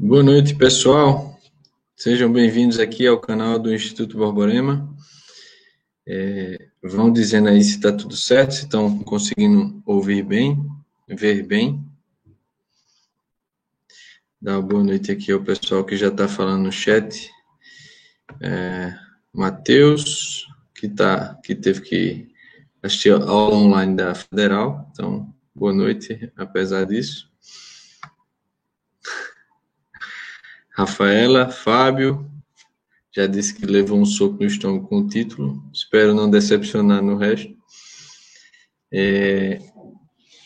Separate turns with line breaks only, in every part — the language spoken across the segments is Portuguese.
Boa noite, pessoal. Sejam bem-vindos aqui ao canal do Instituto Borborema. É, vão dizendo aí se está tudo certo, se estão conseguindo ouvir bem, ver bem. Dá uma boa noite aqui ao pessoal que já está falando no chat. É, Matheus, que, tá, que teve que assistir a aula online da Federal. Então, boa noite, apesar disso. Rafaela, Fábio, já disse que levou um soco no estômago com o título. Espero não decepcionar no resto. É,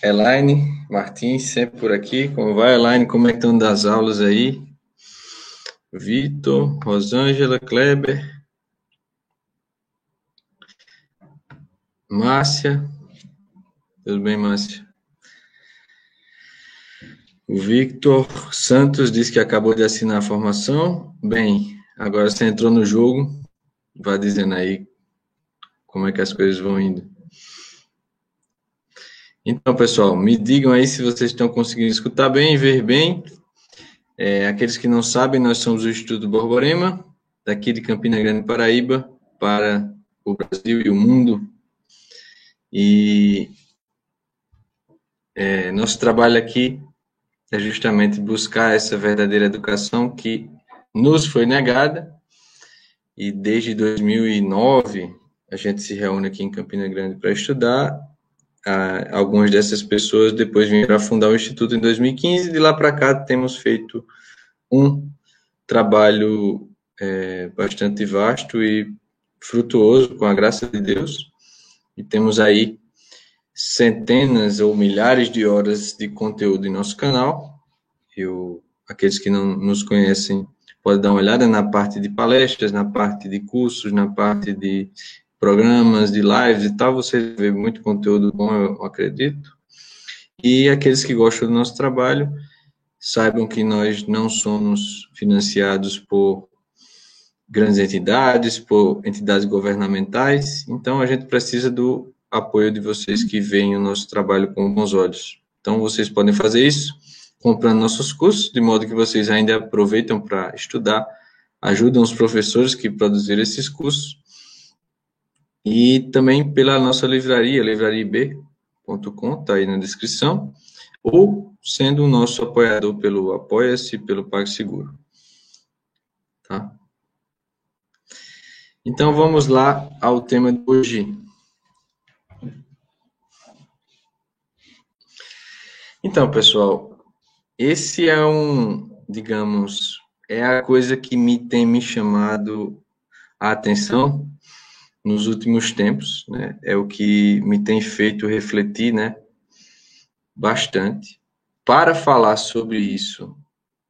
Elaine Martins, sempre por aqui. Como vai, Elaine? Como é que estão das aulas aí? Vitor, Rosângela, Kleber, Márcia. Tudo bem, Márcia? O Victor Santos disse que acabou de assinar a formação. Bem, agora você entrou no jogo, vai dizendo aí como é que as coisas vão indo. Então, pessoal, me digam aí se vocês estão conseguindo escutar bem, ver bem. É, aqueles que não sabem, nós somos o Instituto Borborema, daqui de Campina Grande, Paraíba, para o Brasil e o mundo. E é, nosso trabalho aqui é justamente buscar essa verdadeira educação que nos foi negada. E desde 2009 a gente se reúne aqui em Campina Grande para estudar. Ah, algumas dessas pessoas depois vieram fundar o Instituto em 2015. De lá para cá temos feito um trabalho é, bastante vasto e frutuoso, com a graça de Deus. E temos aí centenas ou milhares de horas de conteúdo em nosso canal. Eu, aqueles que não nos conhecem podem dar uma olhada na parte de palestras, na parte de cursos, na parte de programas, de lives e tal. Você vê muito conteúdo bom, eu acredito. E aqueles que gostam do nosso trabalho, saibam que nós não somos financiados por grandes entidades, por entidades governamentais, então a gente precisa do apoio de vocês que veem o nosso trabalho com bons olhos. Então, vocês podem fazer isso comprando nossos cursos, de modo que vocês ainda aproveitam para estudar, ajudam os professores que produziram esses cursos, e também pela nossa livraria, livrariab.com, está aí na descrição, ou sendo o nosso apoiador pelo Apoia-se pelo PagSeguro. Tá? Então, vamos lá ao tema de hoje, Então, pessoal, esse é um, digamos, é a coisa que me tem me chamado a atenção nos últimos tempos, né? É o que me tem feito refletir, né? Bastante. Para falar sobre isso,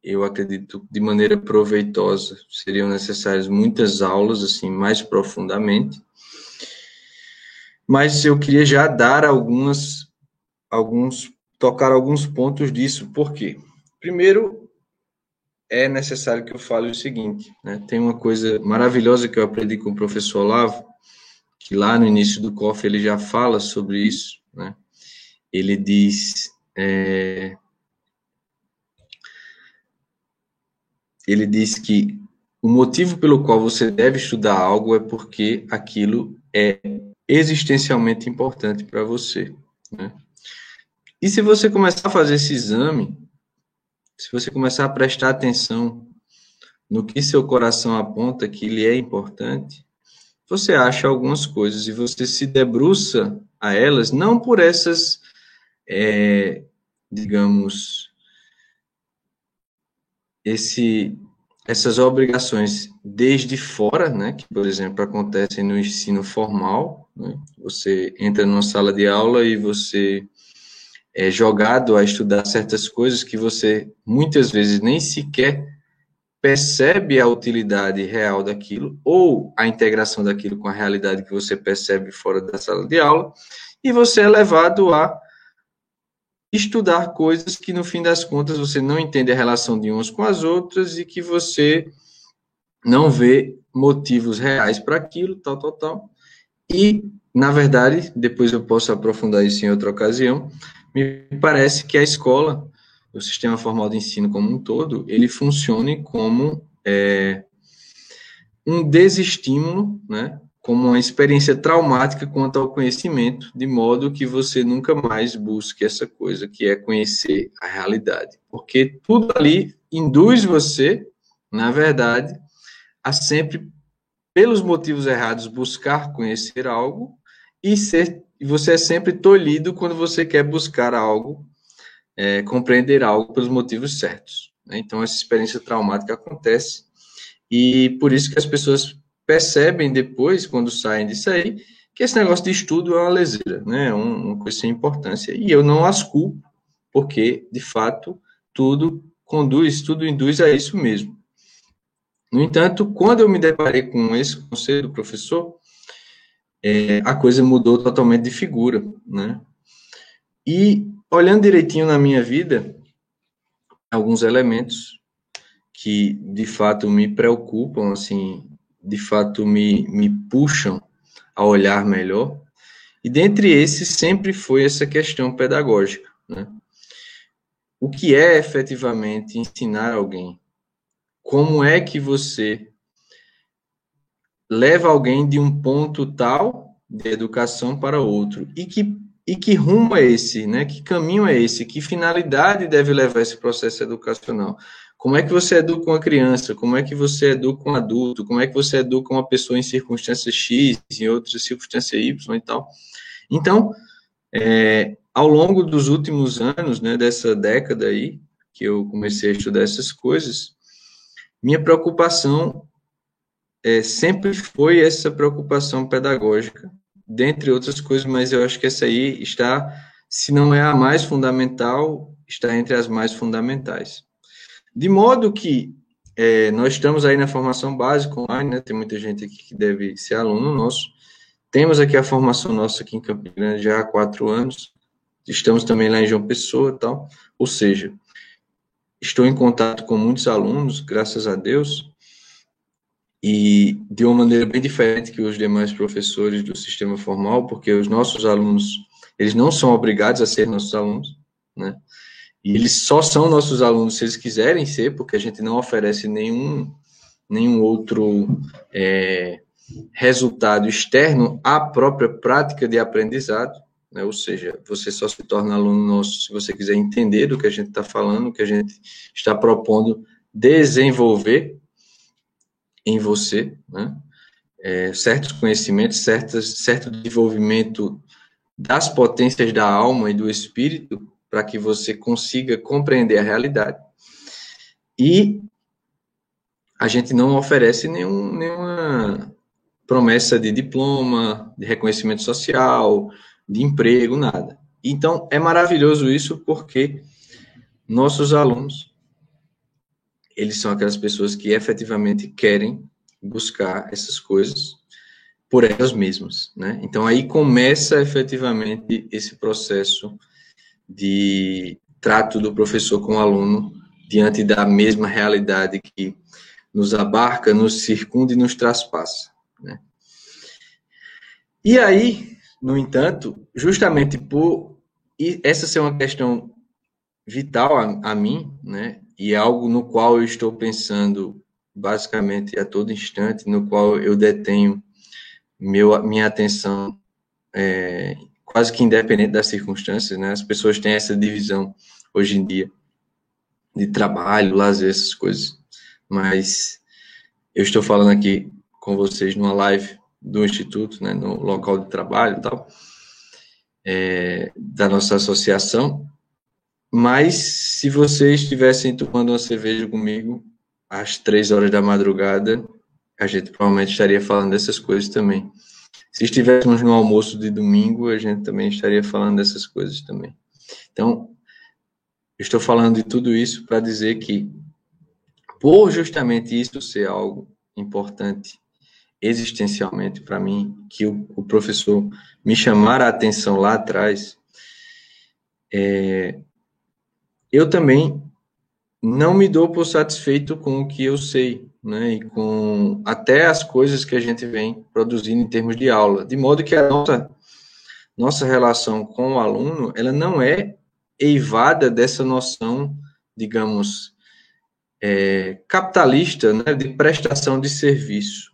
eu acredito de maneira proveitosa, seriam necessárias muitas aulas, assim, mais profundamente. Mas eu queria já dar algumas, alguns tocar alguns pontos disso. Por quê? Primeiro, é necessário que eu fale o seguinte, né? Tem uma coisa maravilhosa que eu aprendi com o professor Olavo, que lá no início do COF ele já fala sobre isso, né? Ele diz... É... Ele diz que o motivo pelo qual você deve estudar algo é porque aquilo é existencialmente importante para você, né? E se você começar a fazer esse exame, se você começar a prestar atenção no que seu coração aponta que lhe é importante, você acha algumas coisas e você se debruça a elas, não por essas, é, digamos, esse, essas obrigações desde fora, né, que, por exemplo, acontecem no ensino formal, né, você entra numa sala de aula e você é, jogado a estudar certas coisas que você muitas vezes nem sequer percebe a utilidade real daquilo ou a integração daquilo com a realidade que você percebe fora da sala de aula, e você é levado a estudar coisas que no fim das contas você não entende a relação de umas com as outras e que você não vê motivos reais para aquilo, tal, tal, tal. E, na verdade, depois eu posso aprofundar isso em outra ocasião, me parece que a escola o sistema formal de ensino como um todo, ele funcione como é, um desestímulo, né, como uma experiência traumática quanto ao conhecimento, de modo que você nunca mais busque essa coisa que é conhecer a realidade, porque tudo ali induz você, na verdade, a sempre, pelos motivos errados, buscar conhecer algo e ser e você é sempre tolhido quando você quer buscar algo, é, compreender algo pelos motivos certos. Né? Então, essa experiência traumática acontece e por isso que as pessoas percebem depois, quando saem disso aí, que esse negócio de estudo é uma leseira, né? uma coisa sem importância. E eu não as culpo, porque, de fato, tudo conduz, tudo induz a isso mesmo. No entanto, quando eu me deparei com esse conselho do professor, é, a coisa mudou totalmente de figura, né? E olhando direitinho na minha vida, alguns elementos que de fato me preocupam, assim, de fato me, me puxam a olhar melhor. E dentre esses sempre foi essa questão pedagógica, né? O que é efetivamente ensinar alguém? Como é que você leva alguém de um ponto tal de educação para outro. E que, e que rumo é esse, né? Que caminho é esse? Que finalidade deve levar esse processo educacional? Como é que você educa uma criança? Como é que você educa um adulto? Como é que você educa uma pessoa em circunstância X, em outras circunstância Y e tal? Então, é, ao longo dos últimos anos, né, dessa década aí, que eu comecei a estudar essas coisas, minha preocupação é, sempre foi essa preocupação pedagógica, dentre outras coisas, mas eu acho que essa aí está, se não é a mais fundamental, está entre as mais fundamentais. De modo que é, nós estamos aí na formação básica online, né? Tem muita gente aqui que deve ser aluno nosso. Temos aqui a formação nossa aqui em Campo Grande já há quatro anos. Estamos também lá em João Pessoa e tal. Ou seja, estou em contato com muitos alunos, graças a Deus, e de uma maneira bem diferente que os demais professores do sistema formal, porque os nossos alunos, eles não são obrigados a ser nossos alunos, né? E eles só são nossos alunos se eles quiserem ser, porque a gente não oferece nenhum, nenhum outro é, resultado externo à própria prática de aprendizado, né? Ou seja, você só se torna aluno nosso se você quiser entender do que a gente está falando, o que a gente está propondo desenvolver em você, né? É, certos conhecimentos, certo desenvolvimento das potências da alma e do espírito para que você consiga compreender a realidade. E a gente não oferece nenhum, nenhuma promessa de diploma, de reconhecimento social, de emprego, nada. Então, é maravilhoso isso porque nossos alunos eles são aquelas pessoas que efetivamente querem buscar essas coisas por elas mesmas, né? Então aí começa efetivamente esse processo de trato do professor com o aluno diante da mesma realidade que nos abarca, nos circunda e nos traspassa, né? E aí, no entanto, justamente por essa ser uma questão vital a, a mim, né? E é algo no qual eu estou pensando basicamente a todo instante, no qual eu detenho meu, minha atenção é, quase que independente das circunstâncias, né? As pessoas têm essa divisão hoje em dia de trabalho, lazer, essas coisas. Mas eu estou falando aqui com vocês numa live do Instituto, né, no local de trabalho e tal, é, da nossa associação, mas se vocês estivessem tomando uma cerveja comigo às três horas da madrugada, a gente provavelmente estaria falando dessas coisas também. Se estivéssemos no almoço de domingo, a gente também estaria falando dessas coisas também. Então, estou falando de tudo isso para dizer que, por justamente isso ser algo importante existencialmente para mim, que o, o, professor me chamara a atenção lá atrás, é, eu também não me dou por satisfeito com o que eu sei, né, e com até as coisas que a gente vem produzindo em termos de aula, de modo que a nossa nossa relação com o aluno, ela não é eivada dessa noção digamos, é, capitalista, né, de prestação de serviço.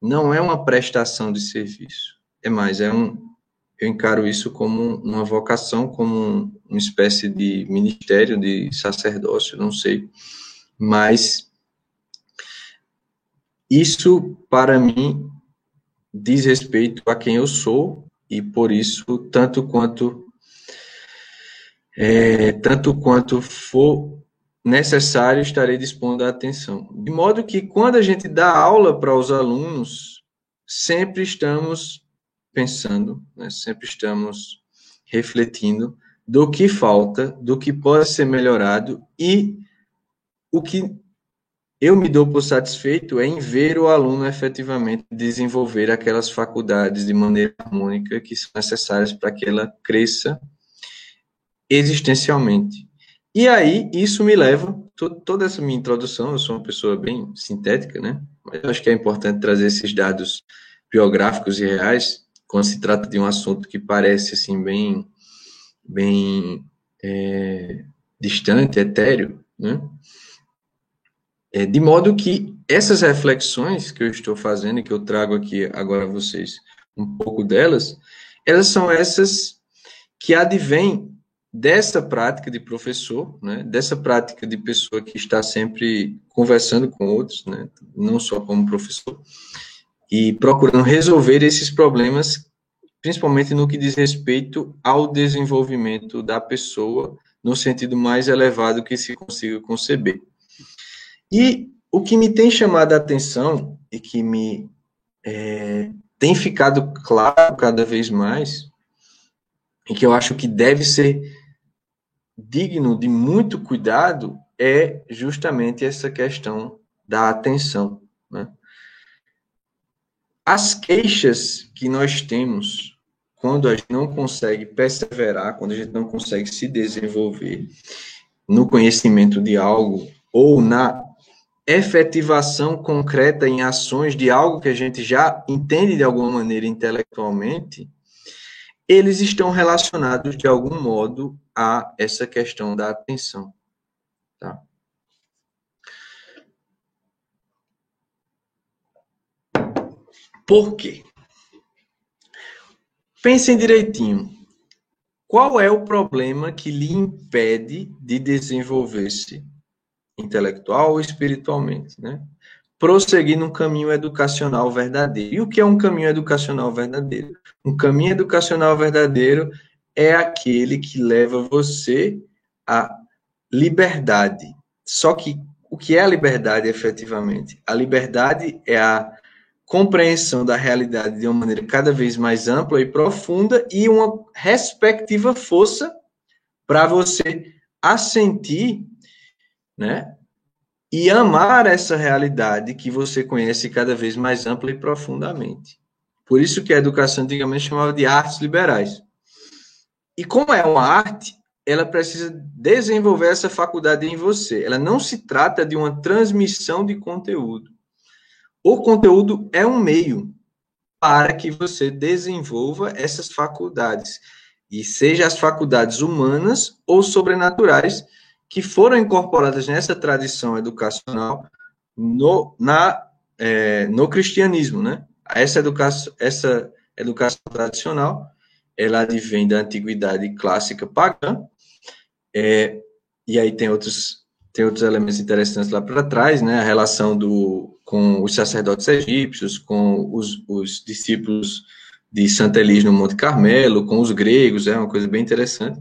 Não é uma prestação de serviço. É mais, é um, eu encaro isso como uma vocação, como uma espécie de ministério, de sacerdócio, não sei. Mas isso, para mim, diz respeito a quem eu sou e por isso, tanto quanto é, tanto quanto for necessário, estarei dispondo a atenção. De modo que, quando a gente dá aula para os alunos, sempre estamos pensando, né, sempre estamos refletindo do que falta, do que pode ser melhorado e o que eu me dou por satisfeito é em ver o aluno efetivamente desenvolver aquelas faculdades de maneira harmônica que são necessárias para que ela cresça existencialmente. E aí, isso me leva, toda essa minha introdução, eu sou uma pessoa bem sintética, né? Mas eu acho que é importante trazer esses dados biográficos e reais, quando se trata de um assunto que parece, assim, bem, bem é, distante, etéreo, né? É, de modo que essas reflexões que eu estou fazendo e que eu trago aqui agora a vocês, um pouco delas, elas são essas que advêm dessa prática de professor, né, dessa prática de pessoa que está sempre conversando com outros, né, não só como professor, e procurando resolver esses problemas, principalmente no que diz respeito ao desenvolvimento da pessoa no sentido mais elevado que se consiga conceber. E o que me tem chamado a atenção e que me é, tem ficado claro cada vez mais, e que eu acho que deve ser digno de muito cuidado, é justamente essa questão da atenção. Né? As queixas que nós temos quando a gente não consegue perseverar, quando a gente não consegue se desenvolver no conhecimento de algo ou na efetivação concreta em ações de algo que a gente já entende de alguma maneira intelectualmente, eles estão relacionados de algum modo a essa questão da atenção. Tá? Por quê? Pensem direitinho. Qual é o problema que lhe impede de desenvolver-se intelectual ou espiritualmente, né? Prosseguir num caminho educacional verdadeiro. E o que é um caminho educacional verdadeiro? Um caminho educacional verdadeiro é aquele que leva você à liberdade. Só que o que é a liberdade efetivamente? A liberdade é a compreensão da realidade de uma maneira cada vez mais ampla e profunda e uma respectiva força para você assentir né? E amar essa realidade que você conhece cada vez mais ampla e profundamente. Por isso que a educação antigamente chamava de artes liberais. E como é uma arte, ela precisa desenvolver essa faculdade em você. Ela não se trata de uma transmissão de conteúdo. O conteúdo é um meio para que você desenvolva essas faculdades, e seja as faculdades humanas ou sobrenaturais, que foram incorporadas nessa tradição educacional no, na, é, no cristianismo, né? Essa educação, essa educação tradicional, ela advém da antiguidade clássica pagã, é, e aí tem outros tem outros elementos interessantes lá para trás, né? A relação do com os sacerdotes egípcios, com os, os discípulos de Santa Elis no Monte Carmelo, com os gregos, é uma coisa bem interessante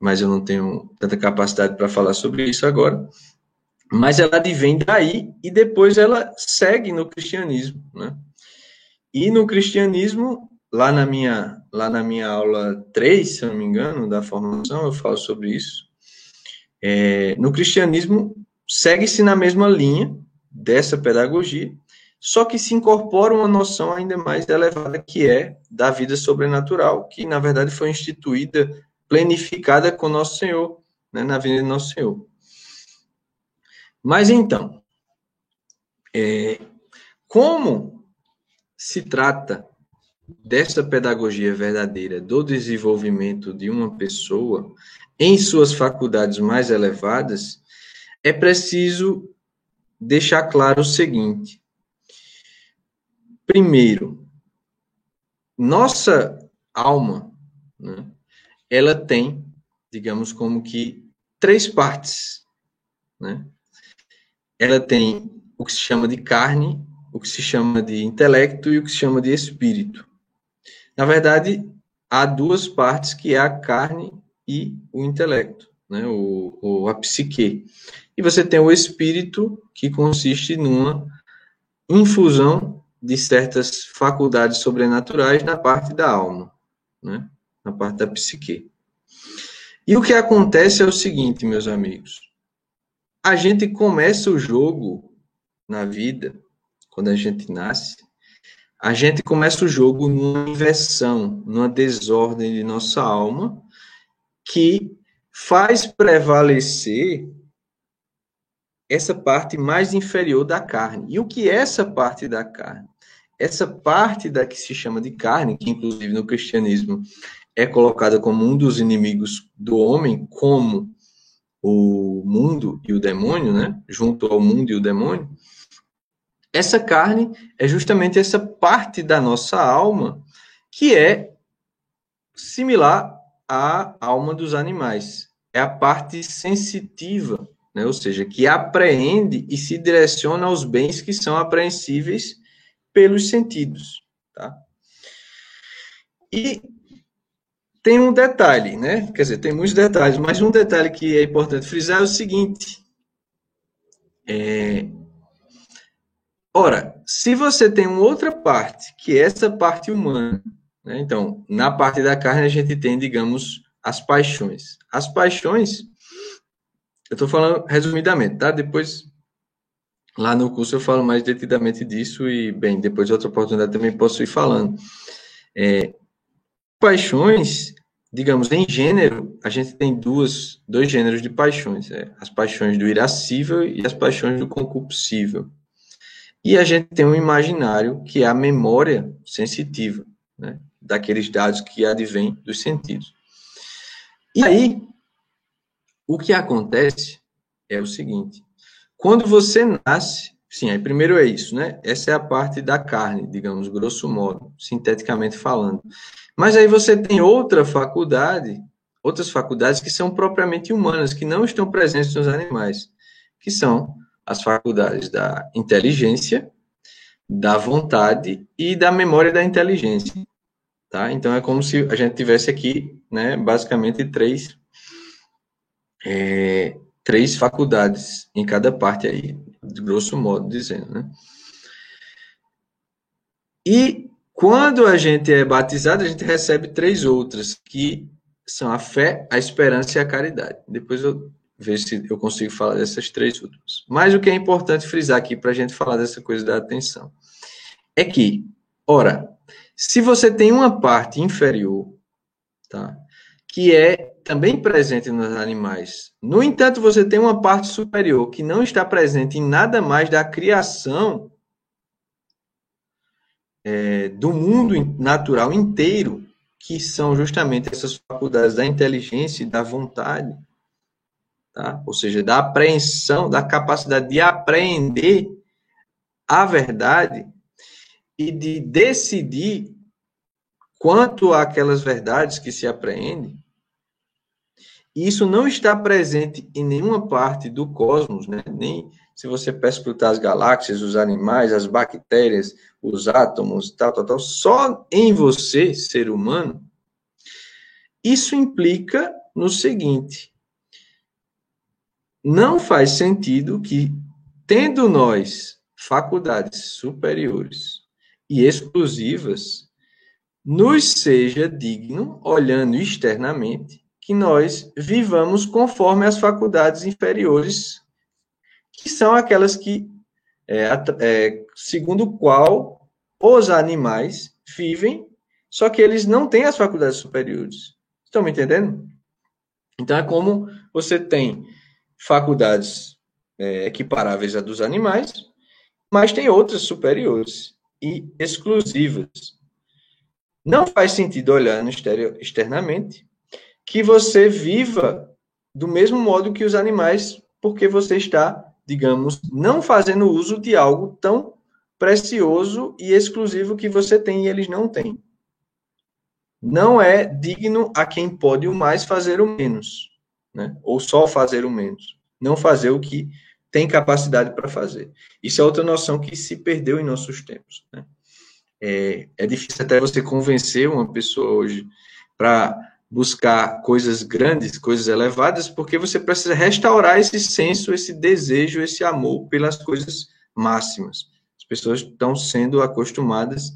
mas eu não tenho tanta capacidade para falar sobre isso agora. Mas ela advém daí e depois ela segue no cristianismo, né? E no cristianismo, lá na minha, lá na minha aula 3, se não me engano, da formação, eu falo sobre isso. É, no cristianismo, segue-se na mesma linha dessa pedagogia, só que se incorpora uma noção ainda mais elevada que é da vida sobrenatural, que na verdade foi instituída planificada com Nosso Senhor, né, na vida de Nosso Senhor. Mas então, é, como se trata dessa pedagogia verdadeira do desenvolvimento de uma pessoa em suas faculdades mais elevadas, é preciso deixar claro o seguinte: primeiro, nossa alma, né, ela tem, digamos, como que três partes, né? Ela tem o que se chama de carne, o que se chama de intelecto e o que se chama de espírito. Na verdade, há duas partes que é a carne e o intelecto, né? o, o, a psique. E você tem o espírito, que consiste numa infusão de certas faculdades sobrenaturais na parte da alma, né? na parte da psique. E o que acontece é o seguinte, meus amigos. A gente começa o jogo na vida, quando a gente nasce, a gente começa o jogo numa inversão, numa desordem de nossa alma, que faz prevalecer essa parte mais inferior da carne. E o que é essa parte da carne? Essa parte da que se chama de carne, que inclusive no cristianismo é colocada como um dos inimigos do homem, como o mundo e o demônio, né? Junto ao mundo e o demônio. Essa carne é justamente essa parte da nossa alma que é similar à alma dos animais. É a parte sensitiva, né? ou seja, que apreende e se direciona aos bens que são apreensíveis pelos sentidos. Tá? E tem um detalhe, né? Quer dizer, tem muitos detalhes, mas um detalhe que é importante frisar é o seguinte: é, Ora, se você tem uma outra parte, que é essa parte humana, né? então, na parte da carne a gente tem, digamos, as paixões. As paixões, eu estou falando resumidamente, tá? Depois, lá no curso eu falo mais detidamente disso e, bem, depois de outra oportunidade também posso ir falando. É, paixões, digamos, em gênero, a gente tem duas, dois gêneros de paixões. É, as paixões do irascível e as paixões do concupiscível. E a gente tem um imaginário que é a memória sensitiva, né, daqueles dados que advêm dos sentidos. E aí, o que acontece é o seguinte: quando você nasce, sim, aí primeiro é isso, né? Essa é a parte da carne, digamos, grosso modo, sinteticamente falando. Mas aí você tem outra faculdade, outras faculdades que são propriamente humanas, que não estão presentes nos animais, que são as faculdades da inteligência, da vontade e da memória da inteligência. Tá? Então é como se a gente tivesse aqui, né, basicamente três é, três faculdades em cada parte aí, de grosso modo dizendo, né? E quando a gente é batizado, a gente recebe três outras, que são a fé, a esperança e a caridade. Depois eu ver se eu consigo falar dessas três últimas. Mas o que é importante frisar aqui para a gente falar dessa coisa da atenção é que, ora, se você tem uma parte inferior, tá, que é também presente nos animais, no entanto, você tem uma parte superior que não está presente em nada mais da criação é, do mundo natural inteiro, que são justamente essas faculdades da inteligência e da vontade tá? ou seja, da apreensão, da capacidade de apreender a verdade e de decidir quanto àquelas verdades que se apreendem. Isso não está presente em nenhuma parte do cosmos, né? nem se você perscrutar as galáxias, os animais, as bactérias, os átomos, tal, tal, tal, só em você, ser humano. Isso implica no seguinte: não faz sentido que, tendo nós faculdades superiores e exclusivas, nos seja digno, olhando externamente, que nós vivamos conforme as faculdades inferiores, que são aquelas que, é, é, segundo qual os animais vivem, só que eles não têm as faculdades superiores. Estão me entendendo? Então é como você tem faculdades é, equiparáveis a dos animais, mas tem outras superiores e exclusivas. Não faz sentido olhando externamente que você viva do mesmo modo que os animais, porque você está, digamos, não fazendo uso de algo tão precioso e exclusivo que você tem e eles não têm. Não é digno a quem pode o mais fazer o menos, né? Ou só fazer o menos, não fazer o que tem capacidade para fazer. Isso é outra noção que se perdeu em nossos tempos. Né? É, é difícil até você convencer uma pessoa hoje para buscar coisas grandes, coisas elevadas, porque você precisa restaurar esse senso, esse desejo, esse amor pelas coisas máximas. As pessoas estão sendo acostumadas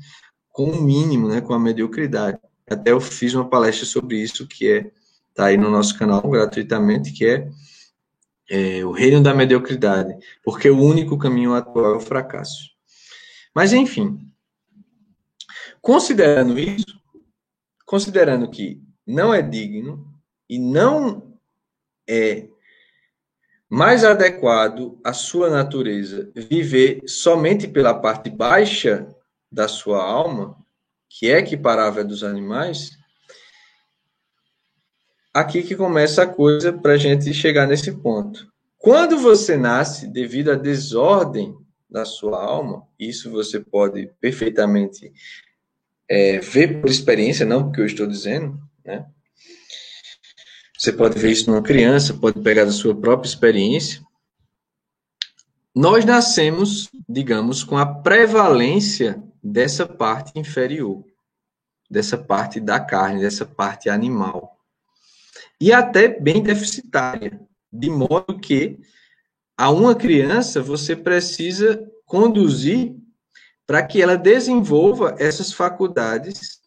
com o mínimo, né, com a mediocridade. Até eu fiz uma palestra sobre isso, que é tá aí no nosso canal gratuitamente, que é, é o reino da mediocridade, porque o único caminho atual é o fracasso. Mas enfim, considerando isso, considerando que não é digno e não é mais adequado à sua natureza viver somente pela parte baixa da sua alma, que é equiparável dos animais, aqui que começa a coisa para a gente chegar nesse ponto. Quando você nasce, devido à desordem da sua alma, isso você pode perfeitamente é, ver por experiência, não porque eu estou dizendo, né? Você pode ver isso numa criança, pode pegar da sua própria experiência. Nós nascemos, digamos, com a prevalência dessa parte inferior, dessa parte da carne, dessa parte animal. E até bem deficitária, de modo que a uma criança você precisa conduzir para que ela desenvolva essas faculdades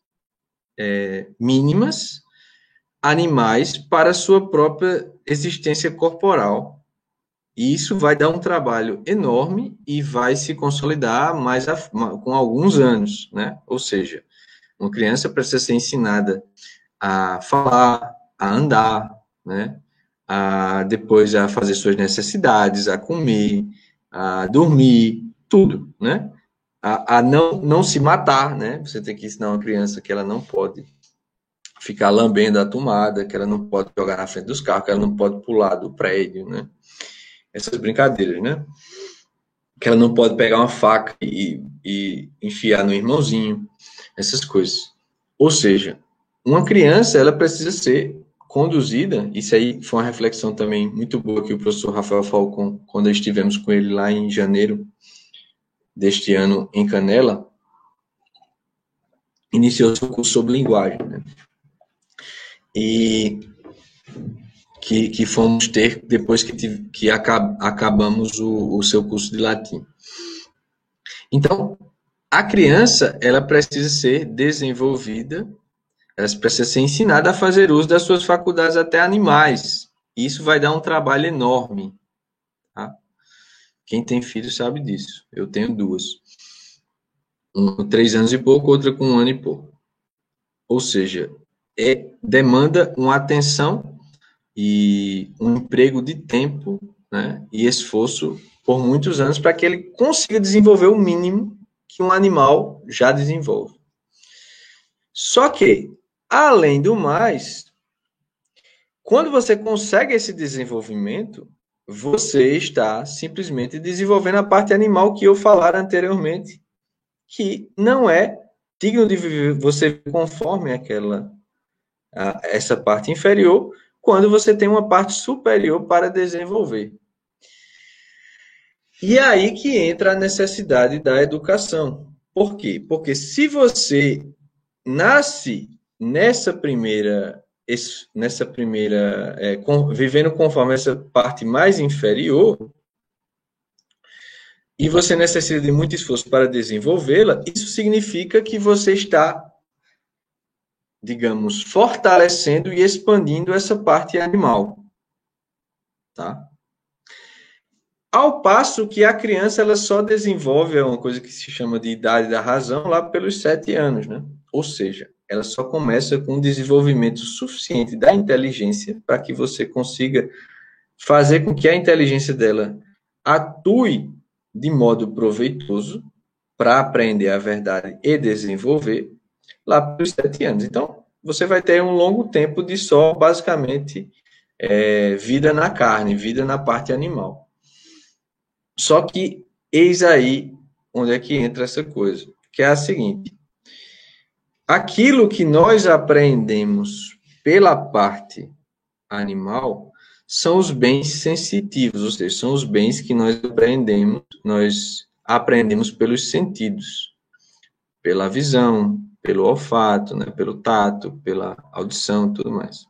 é, mínimas animais para sua própria existência corporal. E isso vai dar um trabalho enorme e vai se consolidar mais a, com alguns anos, né? Ou seja, uma criança precisa ser ensinada a falar, a andar, né? A depois a fazer suas necessidades, a comer, a dormir, tudo, né? A, a, não, não se matar, né? Você tem que ensinar uma criança que ela não pode ficar lambendo a tomada, que ela não pode jogar na frente dos carros, que ela não pode pular do prédio, né? Essas brincadeiras, né? Que ela não pode pegar uma faca e, e enfiar no irmãozinho, essas coisas. Ou seja, uma criança, ela precisa ser conduzida, isso aí foi uma reflexão também muito boa que o professor Rafael Falcon, quando estivemos com ele lá em janeiro, deste ano em Canela, iniciou seu curso sobre linguagem, né? E que, que fomos ter depois que, que acab, acabamos o, o seu curso de latim. Então, a criança, ela precisa ser desenvolvida, ela precisa ser ensinada a fazer uso das suas faculdades até animais. Isso vai dar um trabalho enorme. Quem tem filho sabe disso. Eu tenho duas. Uma com três anos e pouco, outra com um ano e pouco. Ou seja, é, demanda uma atenção e um emprego de tempo né, e esforço por muitos anos para que ele consiga desenvolver o mínimo que um animal já desenvolve. Só que, além do mais, quando você consegue esse desenvolvimento, você está simplesmente desenvolvendo a parte animal que eu falara anteriormente, que não é digno de viver você conforme aquela a, essa parte inferior, quando você tem uma parte superior para desenvolver. E é aí que entra a necessidade da educação. Por quê? Porque se você nasce nessa primeira nessa primeira, é, com, vivendo conforme essa parte mais inferior, e você necessita de muito esforço para desenvolvê-la, isso significa que você está, digamos, fortalecendo e expandindo essa parte animal. Tá? Ao passo que a criança ela só desenvolve uma coisa que se chama de idade da razão lá pelos sete anos, né? Ou seja, ela só começa com um desenvolvimento suficiente da inteligência para que você consiga fazer com que a inteligência dela atue de modo proveitoso para aprender a verdade e desenvolver lá pelos sete anos. Então, você vai ter um longo tempo de só, basicamente, é, vida na carne, vida na parte animal. Só que, eis aí onde é que entra essa coisa, que é a seguinte: aquilo que nós aprendemos pela parte animal são os bens sensitivos, ou seja, são os bens que nós aprendemos, nós aprendemos pelos sentidos, pela visão, pelo olfato, né, pelo tato, pela audição, tudo mais.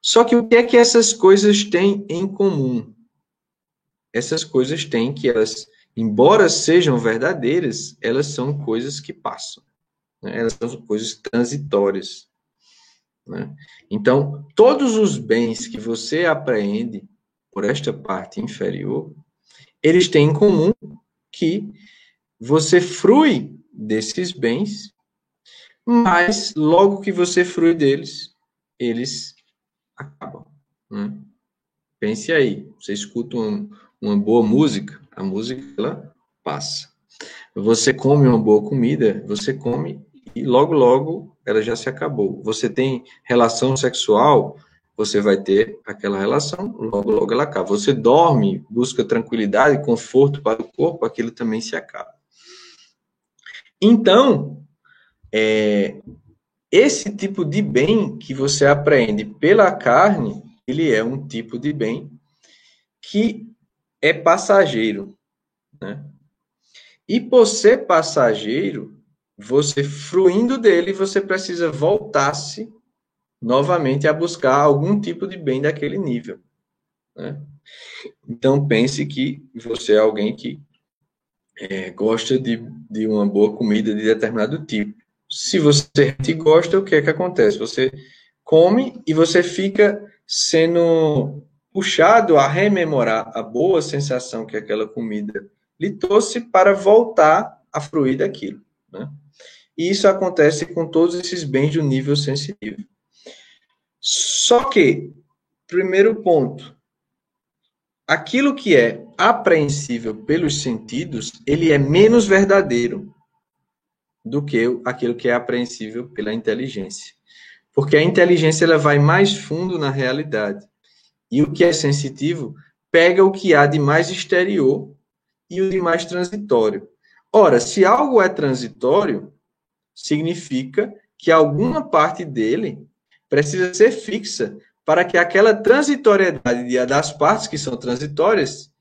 Só que o que é que essas coisas têm em comum? Essas coisas têm que elas, embora sejam verdadeiras, elas são coisas que passam. Né? Elas são coisas transitórias. Né? Então, todos os bens que você apreende por esta parte inferior, eles têm em comum que você frui desses bens mas logo que você frui deles, eles acabam. Né? Pense aí, você escuta uma, uma boa música, a música ela passa. Você come uma boa comida, você come e logo logo ela já se acabou. Você tem relação sexual, você vai ter aquela relação, logo logo ela acaba. Você dorme, busca tranquilidade, conforto para o corpo, aquilo também se acaba. Então, é, esse tipo de bem que você aprende pela carne, ele é um tipo de bem que é passageiro, né? E por ser passageiro, você fruindo dele, você precisa voltar-se novamente a buscar algum tipo de bem daquele nível, né? Então pense que você é alguém que é, gosta de, de uma boa comida de determinado tipo se você te gosta, o que é que acontece? Você come e você fica sendo puxado a rememorar a boa sensação que aquela comida lhe trouxe para voltar a fruir daquilo. Né? E isso acontece com todos esses bens do nível sensitivo. Só que, primeiro ponto, aquilo que é apreensível pelos sentidos, ele é menos verdadeiro do que aquilo que é apreensível pela inteligência. Porque a inteligência ela vai mais fundo na realidade. E o que é sensitivo pega o que há de mais exterior e o de mais transitório. Ora, se algo é transitório, significa que alguma parte dele precisa ser fixa para que aquela transitoriedade das partes que são transitórias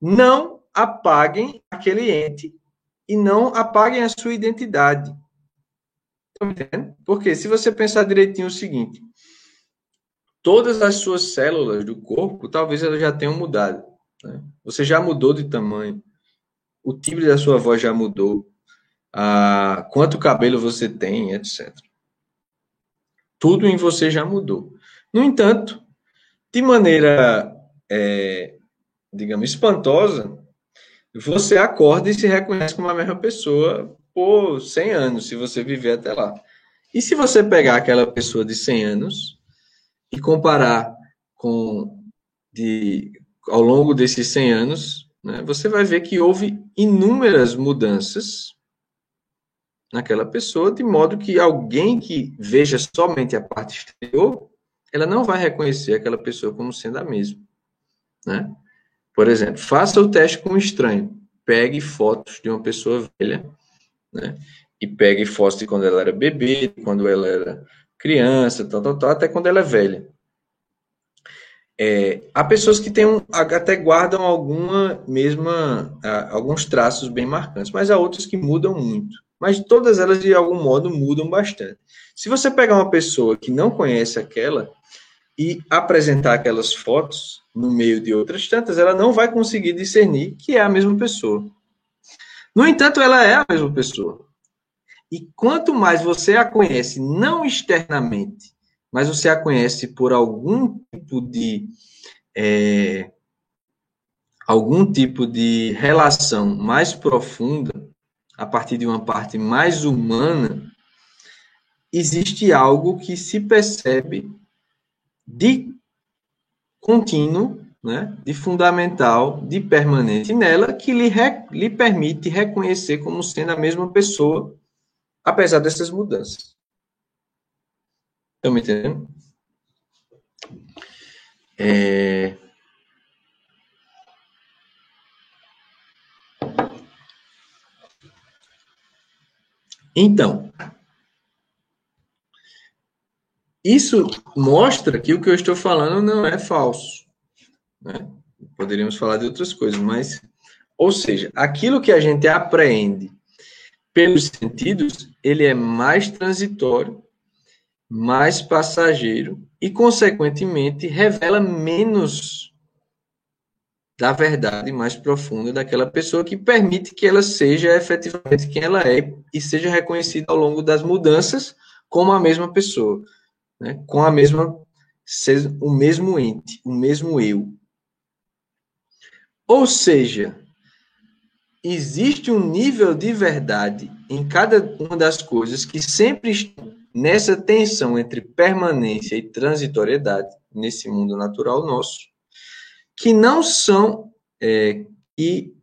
não apaguem aquele ente e não apaguem a sua identidade. Porque se você pensar direitinho o seguinte, todas as suas células do corpo, talvez elas já tenham mudado. Né? Você já mudou de tamanho, o timbre da sua voz já mudou, a, quanto cabelo você tem, etc. Tudo em você já mudou. No entanto, de maneira, é, digamos, espantosa, você acorda e se reconhece como a mesma pessoa por 100 anos, se você viver até lá. E se você pegar aquela pessoa de 100 anos e comparar com de ao longo desses 100 anos, né, você vai ver que houve inúmeras mudanças naquela pessoa, de modo que alguém que veja somente a parte exterior, ela não vai reconhecer aquela pessoa como sendo a mesma, né? Por exemplo, faça o teste com um estranho. Pegue fotos de uma pessoa velha, né? E pegue fotos de quando ela era bebê, quando ela era criança, tal, tal, tal, até quando ela é velha. É, há pessoas que têm um, até guardam alguma mesma alguns traços bem marcantes, mas há outras que mudam muito. Mas todas elas de algum modo mudam bastante. Se você pegar uma pessoa que não conhece aquela e apresentar aquelas fotos, no meio de outras tantas, ela não vai conseguir discernir que é a mesma pessoa. No entanto, ela é a mesma pessoa. E quanto mais você a conhece, não externamente, mas você a conhece por algum tipo de é, algum tipo de relação mais profunda, a partir de uma parte mais humana, existe algo que se percebe de contínuo, né, de fundamental, de permanente nela, que lhe, re, lhe permite reconhecer como sendo a mesma pessoa apesar dessas mudanças. Estão me entendendo? É... Então, isso mostra que o que eu estou falando não é falso. Né? Poderíamos falar de outras coisas, mas, ou seja, aquilo que a gente aprende pelos sentidos, ele é mais transitório, mais passageiro e, consequentemente, revela menos da verdade mais profunda daquela pessoa que permite que ela seja efetivamente quem ela é e seja reconhecida ao longo das mudanças como a mesma pessoa, né? com a mesma o mesmo ente, o mesmo eu. Ou seja, existe um nível de verdade em cada uma das coisas que sempre estão nessa tensão entre permanência e transitoriedade nesse mundo natural nosso, que não são é, e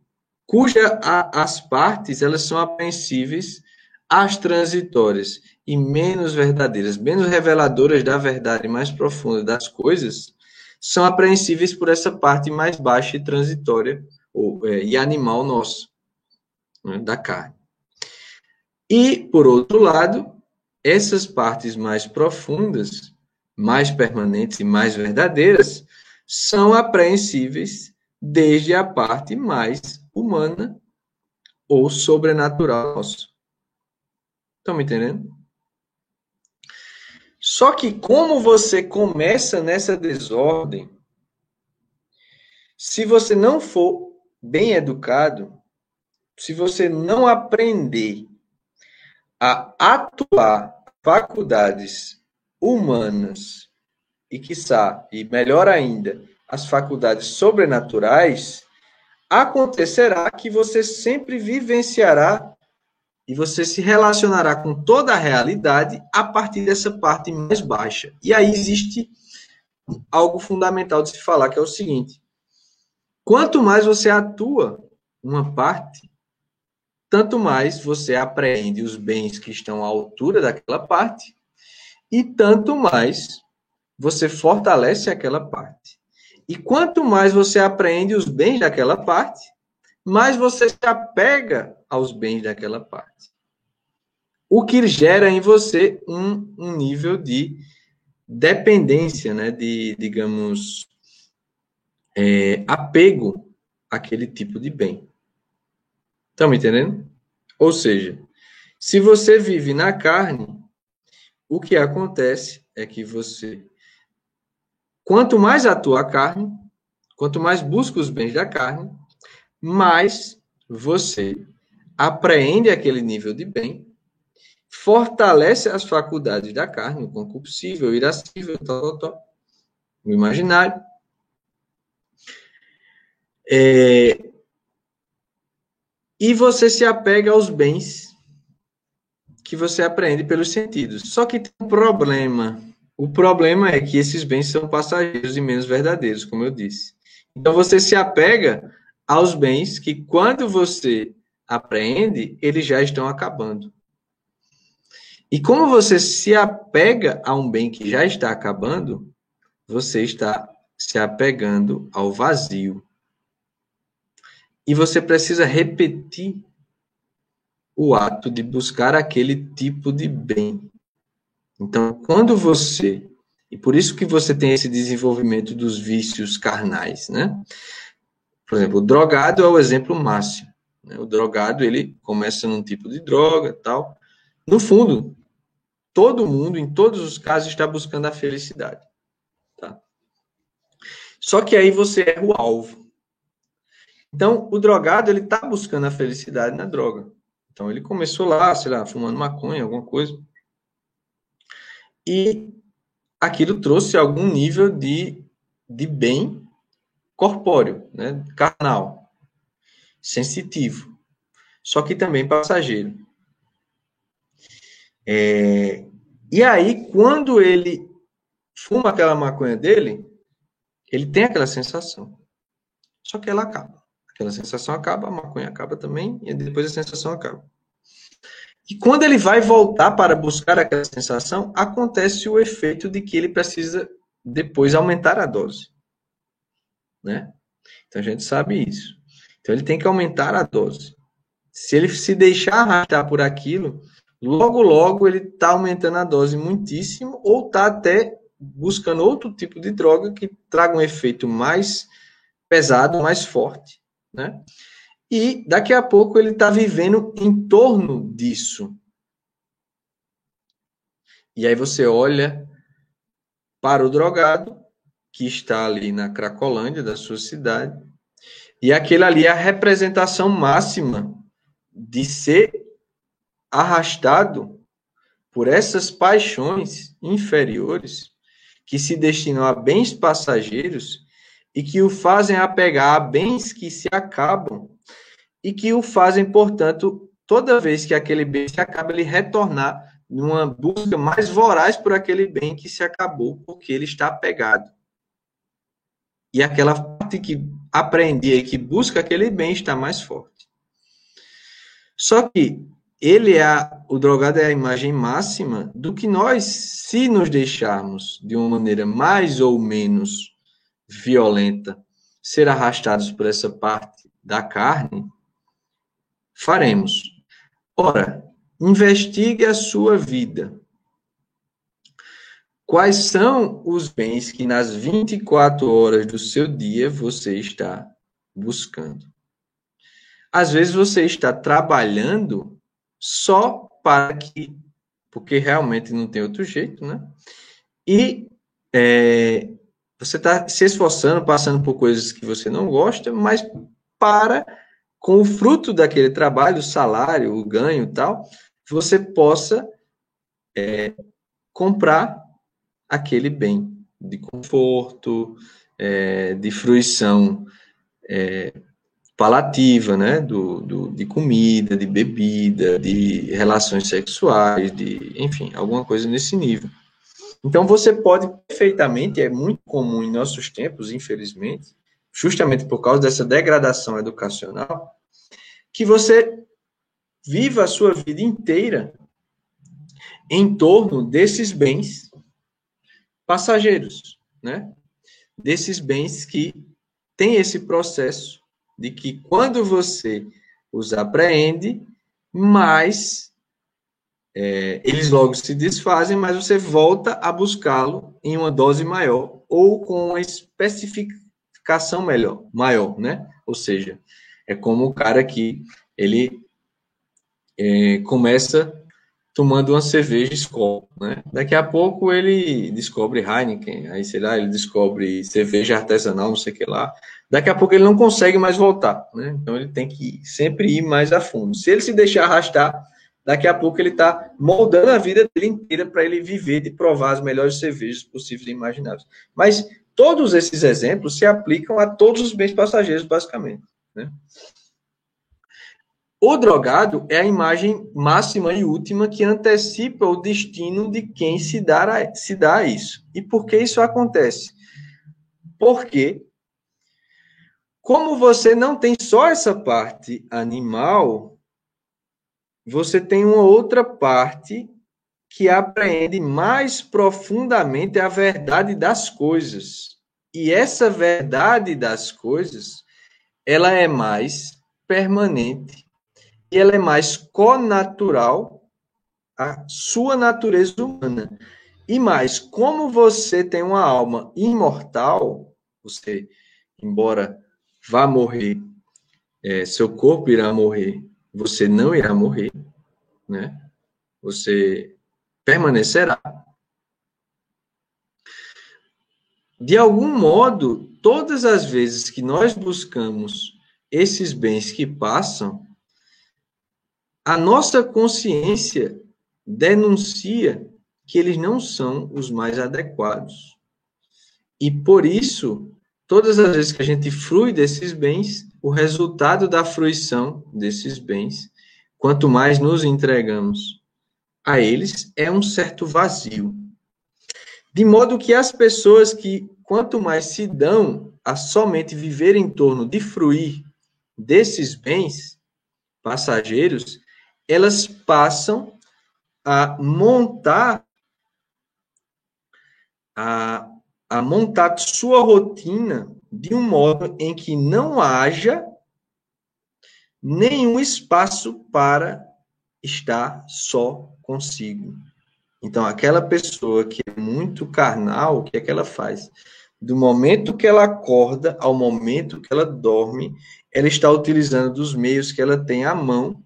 cuja a, as partes elas são apreensíveis às transitórias e menos verdadeiras, menos reveladoras da verdade mais profunda das coisas, são apreensíveis por essa parte mais baixa e transitória ou, é, e animal nosso né, da carne. E, por outro lado, essas partes mais profundas, mais permanentes e mais verdadeiras, são apreensíveis desde a parte mais humana ou sobrenatural nosso. Estão me entendendo? Só que como você começa nessa desordem, se você não for bem educado, se você não aprender a atuar faculdades humanas e, quiçá, e melhor ainda, as faculdades sobrenaturais, acontecerá que você sempre vivenciará e você se relacionará com toda a realidade a partir dessa parte mais baixa. E aí existe algo fundamental de se falar, que é o seguinte: quanto mais você atua uma parte, tanto mais você apreende os bens que estão à altura daquela parte, e tanto mais você fortalece aquela parte. E quanto mais você apreende os bens daquela parte, mais você se apega aos bens daquela parte. O que gera em você um, um nível de dependência, né? de, digamos, é, apego àquele tipo de bem. Estão me entendendo? Ou seja, se você vive na carne, o que acontece é que você, quanto mais atua a carne, quanto mais busca os bens da carne, mais você apreende aquele nível de bem, fortalece as faculdades da carne, o concupiscível, irascível, tal, o imaginário. É, e você se apega aos bens que você aprende pelos sentidos. Só que tem um problema. O problema é que esses bens são passageiros e menos verdadeiros, como eu disse. Então você se apega aos bens que, quando você aprende, eles já estão acabando. E como você se apega a um bem que já está acabando, você está se apegando ao vazio. E você precisa repetir o ato de buscar aquele tipo de bem. Então, quando você, e por isso que você tem esse desenvolvimento dos vícios carnais, né? Por exemplo, o drogado é o exemplo máximo. Né? O drogado, ele começa num tipo de droga, tal. No fundo, todo mundo, em todos os casos, está buscando a felicidade. Tá? Só que aí você erra o alvo. Então, o drogado, ele está buscando a felicidade na droga. Então, ele começou lá, sei lá, fumando maconha, alguma coisa. E aquilo trouxe algum nível de, de bem corpóreo, né? carnal, sensitivo, só que também passageiro. É, e aí, quando ele fuma aquela maconha dele, ele tem aquela sensação. Só que ela acaba. Aquela sensação acaba, a maconha acaba também, e depois a sensação acaba. E quando ele vai voltar para buscar aquela sensação, acontece o efeito de que ele precisa depois aumentar a dose. Né? Então a gente sabe isso. Então ele tem que aumentar a dose. Se ele se deixar arrastar por aquilo, logo, logo ele está aumentando a dose muitíssimo ou está até buscando outro tipo de droga que traga um efeito mais pesado, mais forte, né? E daqui a pouco ele está vivendo em torno disso. E aí você olha para o drogado que está ali na Cracolândia da sua cidade, e aquele ali é a representação máxima de ser arrastado por essas paixões inferiores que se destinam a bens passageiros e que o fazem apegar a bens que se acabam e que o fazem, portanto, toda vez que aquele bem se acaba, ele retornar numa busca mais voraz por aquele bem que se acabou, porque ele está apegado. E aquela parte que apreendia e que busca aquele bem está mais forte. Só que ele é o drogado é a imagem máxima do que nós, se nos deixarmos de uma maneira mais ou menos violenta, ser arrastados por essa parte da carne, faremos. Ora, investigue a sua vida. Quais são os bens que nas 24 horas do seu dia você está buscando? Às vezes você está trabalhando só para que, porque realmente não tem outro jeito, né? E é, você está se esforçando, passando por coisas que você não gosta, mas para, com o fruto daquele trabalho, o salário, o ganho tal, você possa é, comprar aquele bem de conforto, é, de fruição é, palativa, né? Do, do, de comida, de bebida, de relações sexuais, de, enfim, alguma coisa nesse nível. Então, você pode perfeitamente, é muito comum em nossos tempos, infelizmente, justamente por causa dessa degradação educacional, que você viva a sua vida inteira em torno desses bens passageiros, né? Desses bens que têm esse processo de que quando você os apreende, mais é, eles logo se desfazem, mas você volta a buscá-lo em uma dose maior ou com uma especificação melhor, maior, né? Ou seja, é como o cara que ele é, começa tomando uma cerveja Skol, né? Daqui a pouco ele descobre Heineken, aí sei lá, ele descobre cerveja artesanal, não sei o que lá. Daqui a pouco ele não consegue mais voltar, né? Então ele tem que sempre ir mais a fundo. Se ele se deixar arrastar, daqui a pouco ele está moldando a vida dele inteira para ele viver de provar as melhores cervejas possíveis e imagináveis. Mas todos esses exemplos se aplicam a todos os bens passageiros, basicamente. Né? O drogado é a imagem máxima e última que antecipa o destino de quem se dá a, se dá a isso. E por que isso acontece? Porque, como você não tem só essa parte animal, você tem uma outra parte que apreende mais profundamente a verdade das coisas. E essa verdade das coisas, ela é mais permanente e ela é mais conatural à sua natureza humana. E mais, como você tem uma alma imortal, você, embora vá morrer, é, seu corpo irá morrer, você não irá morrer, né? Você permanecerá. De algum modo, todas as vezes que nós buscamos esses bens que passam, a nossa consciência denuncia que eles não são os mais adequados. E por isso, todas as vezes que a gente frui desses bens, o resultado da fruição desses bens, quanto mais nos entregamos a eles, é um certo vazio. De modo que as pessoas que, quanto mais se dão a somente viver em torno de fruir desses bens passageiros, elas passam a montar a, a montar sua rotina de um modo em que não haja nenhum espaço para estar só consigo. Então, aquela pessoa que é muito carnal, o que é que ela faz? Do momento que ela acorda ao momento que ela dorme, ela está utilizando dos meios que ela tem à mão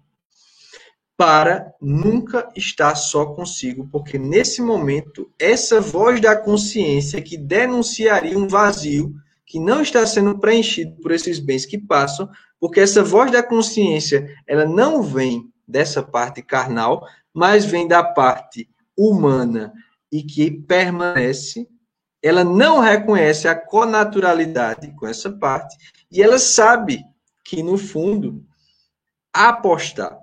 para nunca estar só consigo, porque nesse momento, essa voz da consciência que denunciaria um vazio que não está sendo preenchido por esses bens que passam, porque essa voz da consciência, ela não vem dessa parte carnal, mas vem da parte humana e que permanece, ela não reconhece a conaturalidade com essa parte e ela sabe que no fundo apostar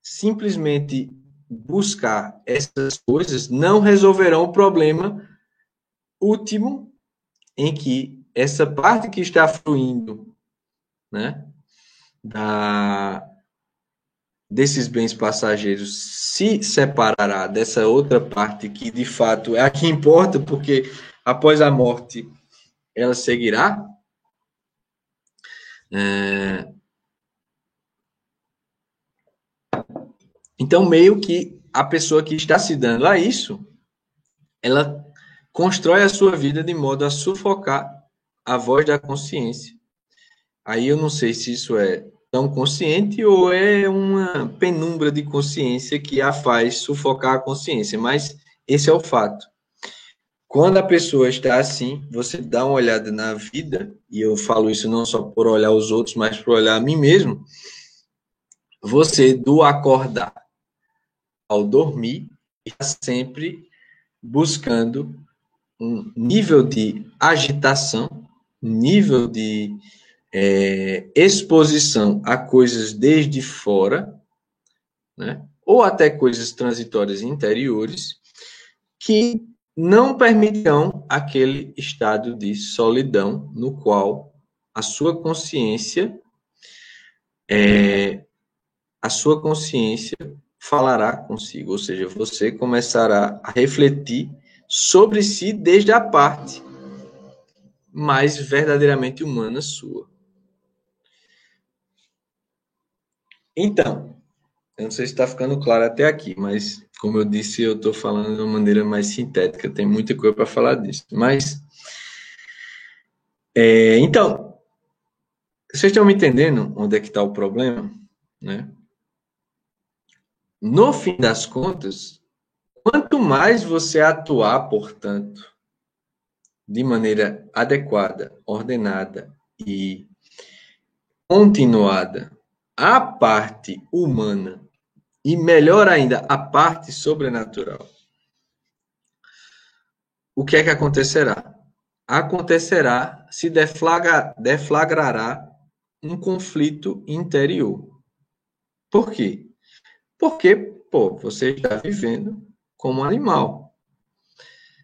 simplesmente buscar essas coisas não resolverão o problema último em que essa parte que está fluindo, né, da, desses bens passageiros se separará dessa outra parte que de fato é a que importa, porque após a morte ela seguirá. É, Então, meio que a pessoa que está se dando a isso, ela constrói a sua vida de modo a sufocar a voz da consciência. Aí eu não sei se isso é tão consciente ou é uma penumbra de consciência que a faz sufocar a consciência, mas esse é o fato. Quando a pessoa está assim, você dá uma olhada na vida, e eu falo isso não só por olhar os outros, mas por olhar a mim mesmo, você, do acordar ao dormir, está sempre buscando um nível de agitação, nível de é, exposição a coisas desde fora, né? ou até coisas transitórias interiores, que não permitirão aquele estado de solidão no qual a sua consciência é, a sua consciência falará consigo, ou seja, você começará a refletir sobre si desde a parte mais verdadeiramente humana sua. Então, eu não sei se está ficando claro até aqui, mas como eu disse, eu estou falando de uma maneira mais sintética, tem muita coisa para falar disso. Mas, é, então, vocês estão me entendendo onde é que está o problema, né? No fim das contas, quanto mais você atuar, portanto, de maneira adequada, ordenada e continuada, a parte humana e melhor ainda, a parte sobrenatural, o que é que acontecerá? Acontecerá, se deflagra, deflagrará um conflito interior. Por quê? Porque, pô, você está vivendo como animal.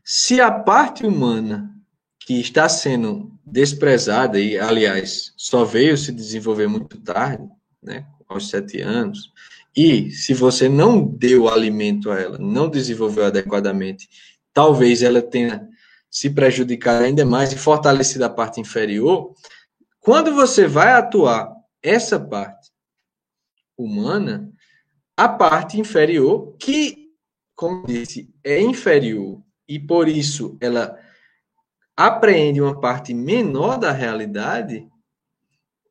Se a parte humana que está sendo desprezada, e aliás, só veio se desenvolver muito tarde, né, aos sete anos, e se você não deu alimento a ela, não desenvolveu adequadamente, talvez ela tenha se prejudicado ainda mais e fortalecido a parte inferior. Quando você vai atuar essa parte humana, a parte inferior, que, como disse, é inferior e por isso ela apreende uma parte menor da realidade,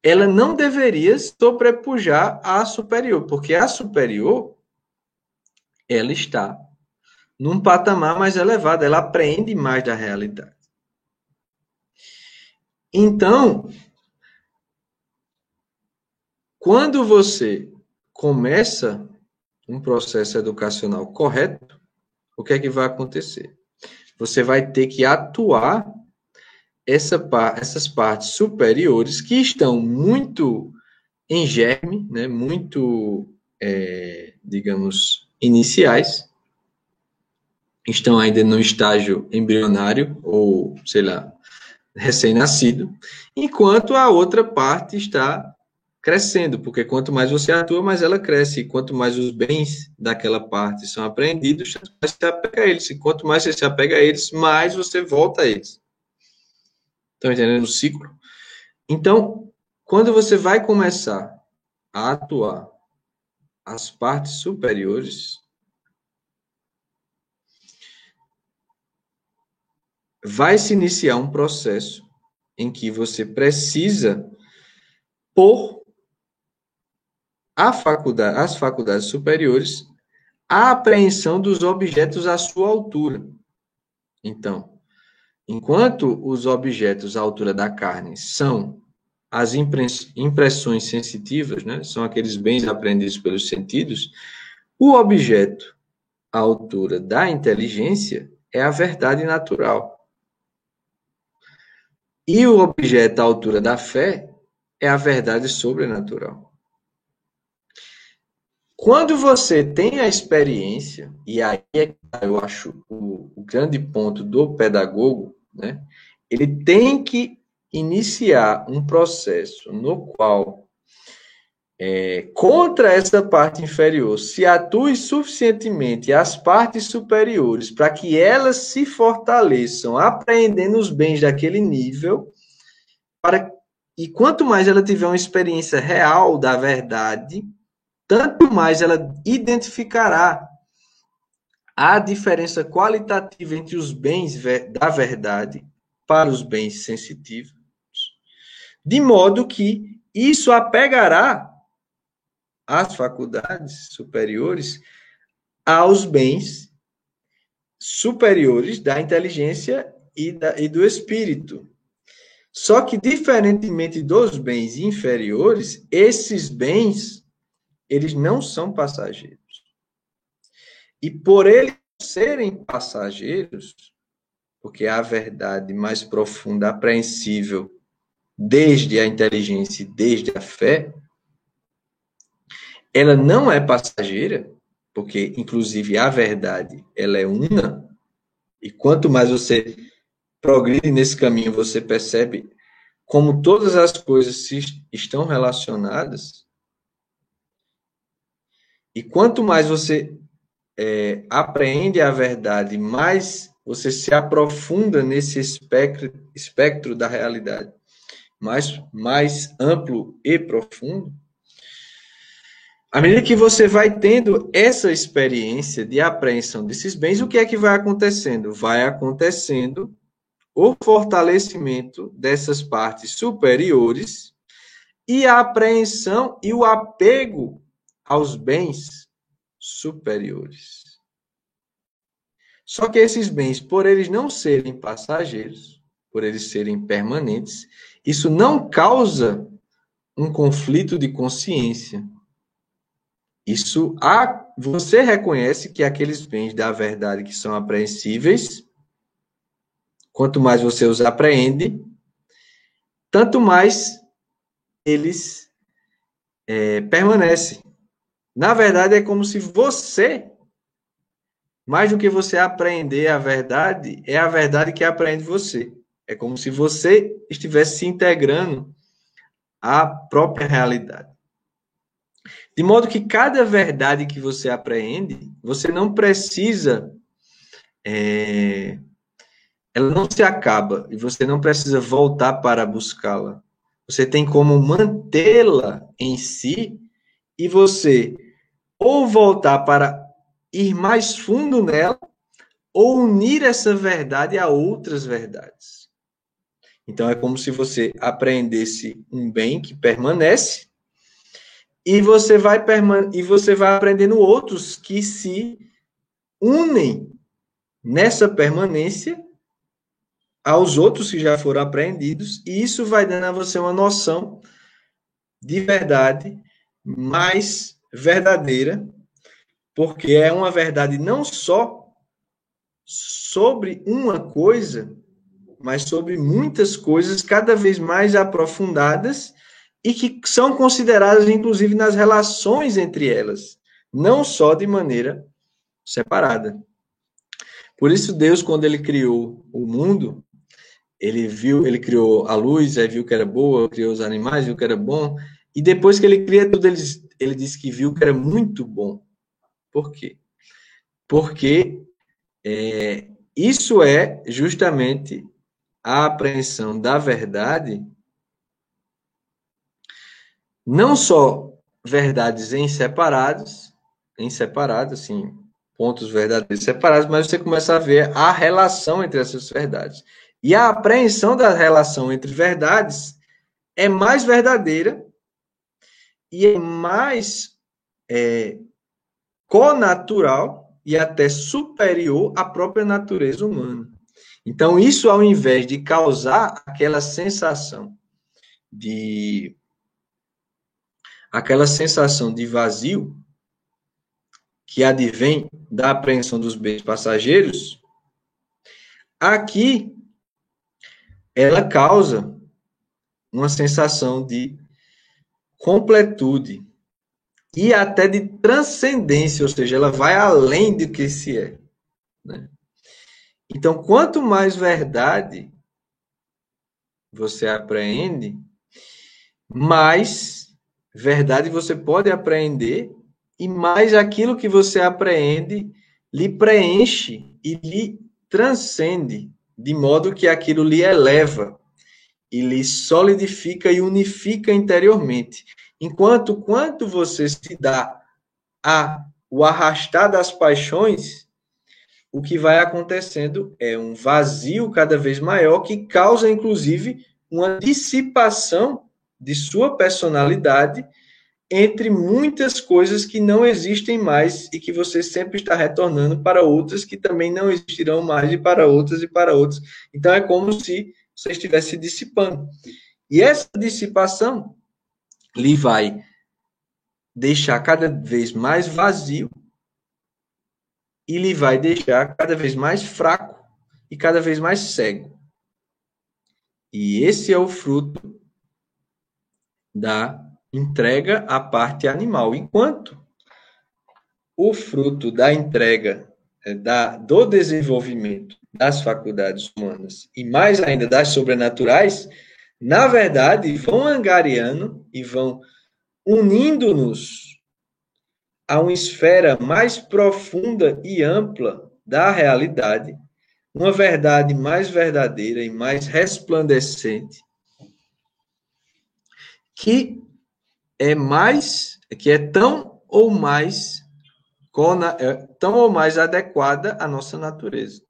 ela não deveria sobrepujar a superior, porque a superior ela está num patamar mais elevado, ela aprende mais da realidade. Então, quando você começa um processo educacional correto, o que é que vai acontecer? Você vai ter que atuar essa, essas partes superiores que estão muito em germe, né, muito, é, digamos, iniciais, estão ainda no estágio embrionário ou, sei lá, recém-nascido, enquanto a outra parte está crescendo, porque quanto mais você atua, mais ela cresce. E quanto mais os bens daquela parte são apreendidos, mais você apega a eles. E quanto mais você se apega a eles, mais você volta a eles. Estão entendendo o ciclo? Então, quando você vai começar a atuar as partes superiores, vai se iniciar um processo em que você precisa pôr a faculdade, as faculdades superiores a apreensão dos objetos à sua altura. Então, enquanto os objetos à altura da carne são as impressões sensitivas, né, são aqueles bens aprendidos pelos sentidos, o objeto à altura da inteligência é a verdade natural. E o objeto à altura da fé é a verdade sobrenatural. Quando você tem a experiência, e aí é, eu acho o, o grande ponto do pedagogo, né? Ele tem que iniciar um processo no qual, é, contra essa parte inferior, se atue suficientemente as partes superiores para que elas se fortaleçam, apreendendo os bens daquele nível, para e quanto mais ela tiver uma experiência real da verdade, tanto mais ela identificará a diferença qualitativa entre os bens da verdade para os bens sensitivos, de modo que isso apegará as faculdades superiores aos bens superiores da inteligência e, da, e do espírito. Só que, diferentemente dos bens inferiores, esses bens eles não são passageiros. E por eles serem passageiros, porque a verdade mais profunda, apreensível, desde a inteligência e desde a fé, ela não é passageira, porque inclusive a verdade, ela é una, e quanto mais você progride nesse caminho, você percebe como todas as coisas estão relacionadas, e quanto mais você é, apreende a verdade, mais você se aprofunda nesse espectro, espectro da realidade, mais, mais amplo e profundo. À medida que você vai tendo essa experiência de apreensão desses bens, o que é que vai acontecendo? Vai acontecendo o fortalecimento dessas partes superiores e a apreensão e o apego aos bens superiores. Só que esses bens, por eles não serem passageiros, por eles serem permanentes, isso não causa um conflito de consciência. Isso há, você reconhece que aqueles bens da verdade que são apreensíveis, quanto mais você os apreende, tanto mais eles é, permanecem. Na verdade, é como se você, mais do que você aprender a verdade, é a verdade que aprende você. É como se você estivesse se integrando à própria realidade. De modo que cada verdade que você apreende, você não precisa. É, ela não se acaba e você não precisa voltar para buscá-la. Você tem como mantê-la em si e você ou voltar para ir mais fundo nela, ou unir essa verdade a outras verdades. Então é como se você aprendesse um bem que permanece e você vai e você vai aprendendo outros que se unem nessa permanência aos outros que já foram aprendidos, e isso vai dando a você uma noção de verdade mais verdadeira, porque é uma verdade não só sobre uma coisa, mas sobre muitas coisas cada vez mais aprofundadas e que são consideradas, inclusive, nas relações entre elas, não só de maneira separada. Por isso, Deus, quando ele criou o mundo, ele viu, ele criou a luz, aí viu que era boa, criou os animais, viu que era bom, E depois que ele cria tudo, ele, ele disse que viu que era muito bom. Por quê? Porque é, isso é justamente a apreensão da verdade, não só verdades em separados, em separado, assim, pontos verdadeiros separados, mas você começa a ver a relação entre essas verdades. E a apreensão da relação entre verdades é mais verdadeira e é mais é, conatural e até superior à própria natureza humana. Então, isso, ao invés de causar aquela sensação de. aquela sensação de vazio, que advém da apreensão dos bens passageiros, aqui ela causa uma sensação de completude e até de transcendência, ou seja, ela vai além do que se é. Né? Então, quanto mais verdade você apreende, mais verdade você pode apreender e mais aquilo que você apreende lhe preenche e lhe transcende, de modo que aquilo lhe eleva e lhe solidifica e unifica interiormente. Enquanto quanto você se dá a o arrastar das paixões, o que vai acontecendo é um vazio cada vez maior que causa inclusive uma dissipação de sua personalidade entre muitas coisas que não existem mais e que você sempre está retornando para outras que também não existirão mais e para outras e para outras. Então é como se você estivesse se dissipando. E essa dissipação lhe vai deixar cada vez mais vazio e lhe vai deixar cada vez mais fraco e cada vez mais cego. E esse é o fruto da entrega à parte animal, enquanto o fruto da entrega é, da, do desenvolvimento das faculdades humanas e mais ainda das sobrenaturais, na verdade, vão angariando e vão unindo-nos a uma esfera mais profunda e ampla da realidade, uma verdade mais verdadeira e mais resplandecente, que é mais, que é tão ou mais é tão ou mais adequada à nossa natureza.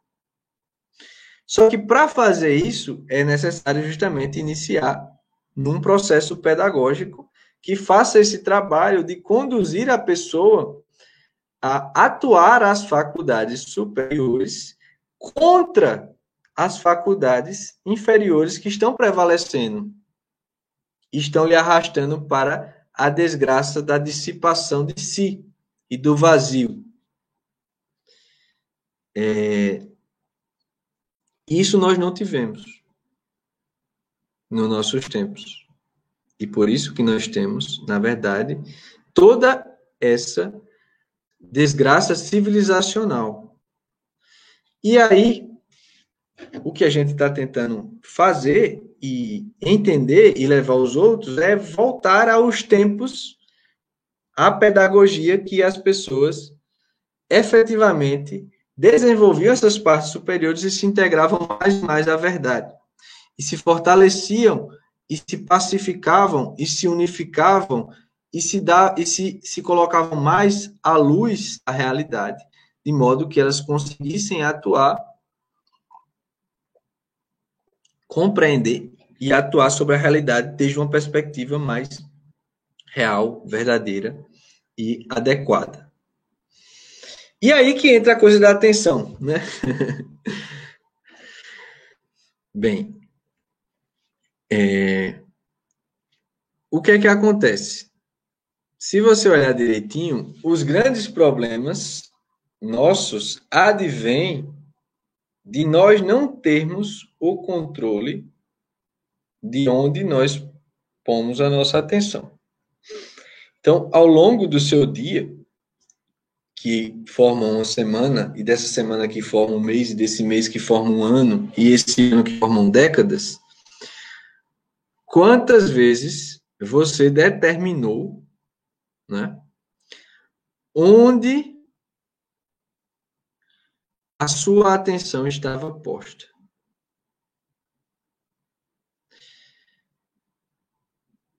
Só que para fazer isso é necessário justamente iniciar num processo pedagógico que faça esse trabalho de conduzir a pessoa a atuar as faculdades superiores contra as faculdades inferiores que estão prevalecendo, estão lhe arrastando para a desgraça da dissipação de si e do vazio. É, isso nós não tivemos nos nossos tempos. E por isso que nós temos, na verdade, toda essa desgraça civilizacional. E aí, o que a gente está tentando fazer e entender e levar os outros é voltar aos tempos, à pedagogia que as pessoas efetivamente desenvolviam essas partes superiores e se integravam mais e mais à verdade. E se fortaleciam, e se pacificavam, e se unificavam, e se, dá, e se, se colocavam mais à luz da realidade, de modo que elas conseguissem atuar compreender e atuar sobre a realidade desde uma perspectiva mais real, verdadeira e adequada. E aí que entra a coisa da atenção, né? Bem, é... o que é que acontece? Se você olhar direitinho, os grandes problemas nossos advêm de nós não termos o controle de onde nós pomos a nossa atenção. Então, ao longo do seu dia, que forma uma semana, e dessa semana que forma um mês, e desse mês que forma um ano, e esse ano que formam décadas, quantas vezes você determinou, né? Onde a sua atenção estava posta.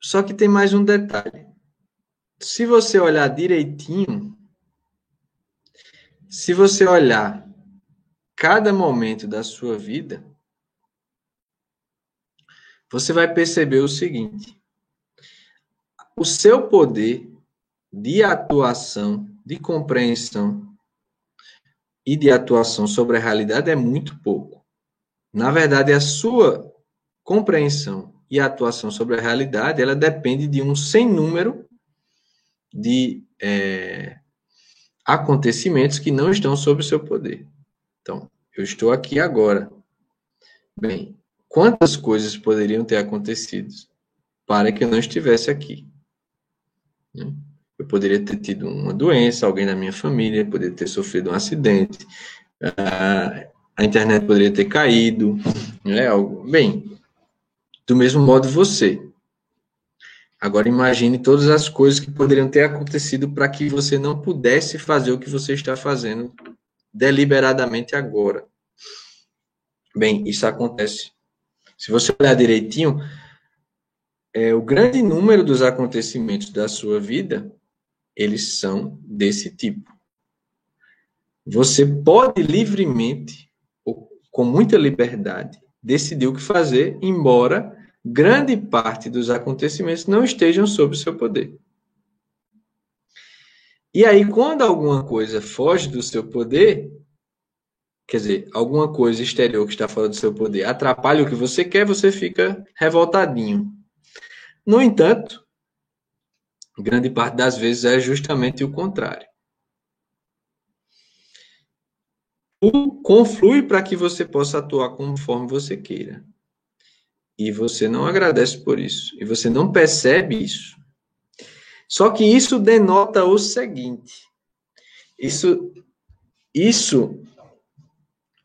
Só que tem mais um detalhe. Se você olhar direitinho, se você olhar cada momento da sua vida, você vai perceber o seguinte: o seu poder de atuação, de compreensão e de atuação sobre a realidade é muito pouco. Na verdade, a sua compreensão e atuação sobre a realidade, ela depende de um sem número de é, acontecimentos que não estão sob o seu poder. Então, eu estou aqui agora. Bem, quantas coisas poderiam ter acontecido para que eu não estivesse aqui? Né? Eu poderia ter tido uma doença, alguém da minha família poderia ter sofrido um acidente, a internet poderia ter caído, né? Bem, do mesmo modo você. Agora imagine todas as coisas que poderiam ter acontecido para que você não pudesse fazer o que você está fazendo deliberadamente agora. Bem, isso acontece. Se você olhar direitinho, é, o grande número dos acontecimentos da sua vida, eles são desse tipo. Você pode livremente, ou com muita liberdade, decidir o que fazer, embora grande parte dos acontecimentos não estejam sob seu poder. E aí, quando alguma coisa foge do seu poder, quer dizer, alguma coisa exterior que está fora do seu poder atrapalha o que você quer, você fica revoltadinho. No entanto, grande parte das vezes é justamente o contrário. O conflui para que você possa atuar conforme você queira. E você não agradece por isso. E você não percebe isso. Só que isso denota o seguinte: isso, isso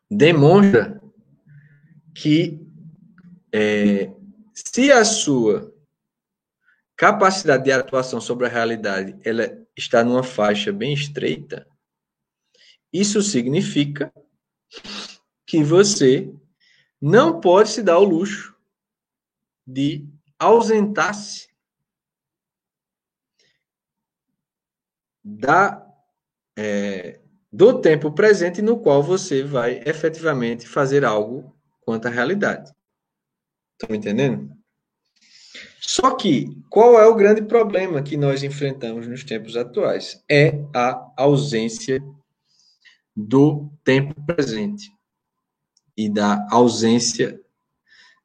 demonstra que é, se a sua capacidade de atuação sobre a realidade ela está numa faixa bem estreita, isso significa que você não pode se dar o luxo de ausentar-se da é, do tempo presente no qual você vai efetivamente fazer algo quanto à realidade. Estão entendendo? Só que qual é o grande problema que nós enfrentamos nos tempos atuais? É a ausência do tempo presente e da ausência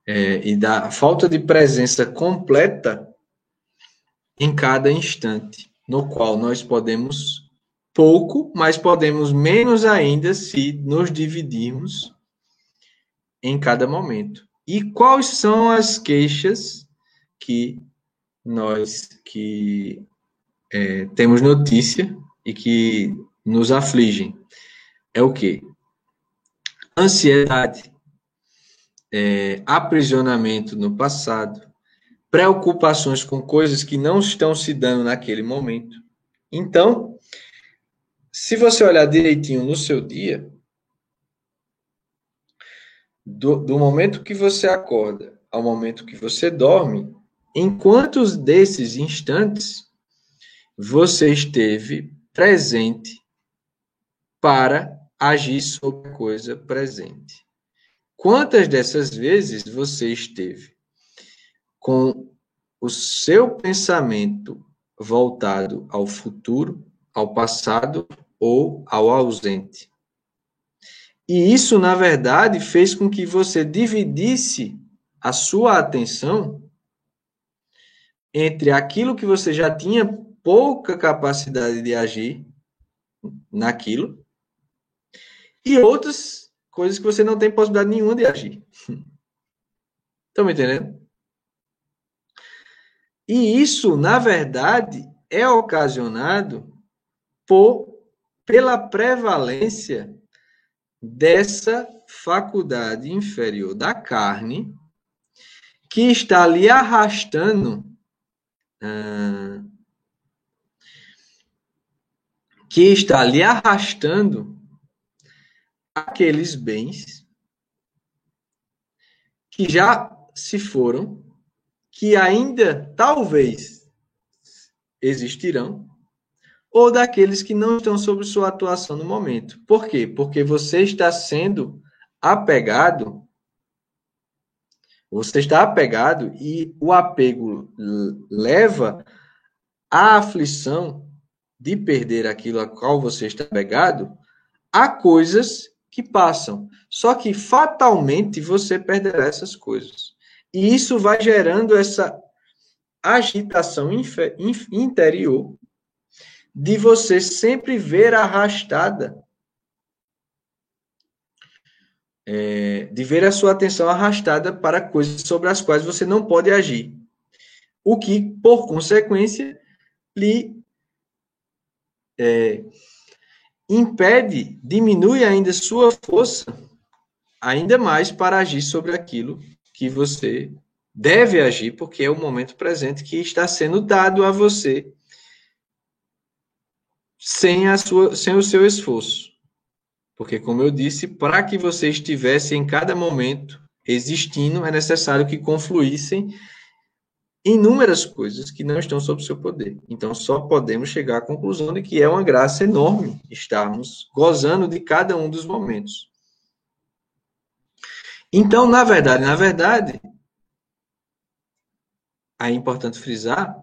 é, e da falta de presença completa em cada instante, no qual nós podemos pouco, mas podemos menos ainda se nos dividirmos em cada momento. E quais são as queixas que nós que é, temos notícia e que nos afligem? É o que? Ansiedade, é, aprisionamento no passado, preocupações com coisas que não estão se dando naquele momento. Então, se você olhar direitinho no seu dia, do, do momento que você acorda ao momento que você dorme, em quantos desses instantes você esteve presente para agir sobre a coisa presente? Quantas dessas vezes você esteve com o seu pensamento voltado ao futuro, ao passado ou ao ausente? E isso, na verdade, fez com que você dividisse a sua atenção entre aquilo que você já tinha pouca capacidade de agir naquilo e outras coisas que você não tem possibilidade nenhuma de agir. Estão me entendendo? E isso, na verdade, é ocasionado por, pela prevalência dessa faculdade inferior da carne que está lhe arrastando uh, que está lhe arrastando aqueles bens que já se foram, que ainda talvez existirão, ou daqueles que não estão sob sua atuação no momento. Por quê? Porque você está sendo apegado, você está apegado e o apego leva à aflição de perder aquilo a qual você está apegado a coisas que passam. Só que fatalmente você perderá essas coisas. E isso vai gerando essa agitação interior de você sempre ver arrastada, é, de ver a sua atenção arrastada para coisas sobre as quais você não pode agir. O que, por consequência, lhe é, impede, diminui ainda sua força, ainda mais para agir sobre aquilo que você deve agir, porque é o momento presente que está sendo dado a você sem, a sua, sem o seu esforço. Porque, como eu disse, para que você estivesse em cada momento existindo, é necessário que confluíssem inúmeras coisas que não estão sob seu poder. Então, só podemos chegar à conclusão de que é uma graça enorme estarmos gozando de cada um dos momentos. Então, na verdade, na verdade, é importante frisar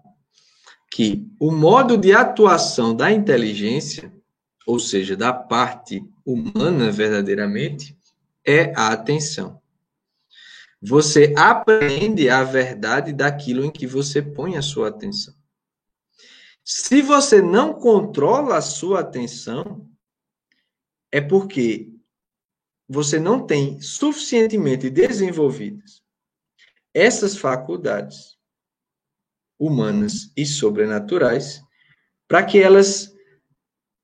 que o modo de atuação da inteligência, ou seja, da parte humana verdadeiramente, é a atenção. Você aprende a verdade daquilo em que você põe a sua atenção. Se você não controla a sua atenção, é porque você não tem suficientemente desenvolvidas essas faculdades humanas e sobrenaturais, para que elas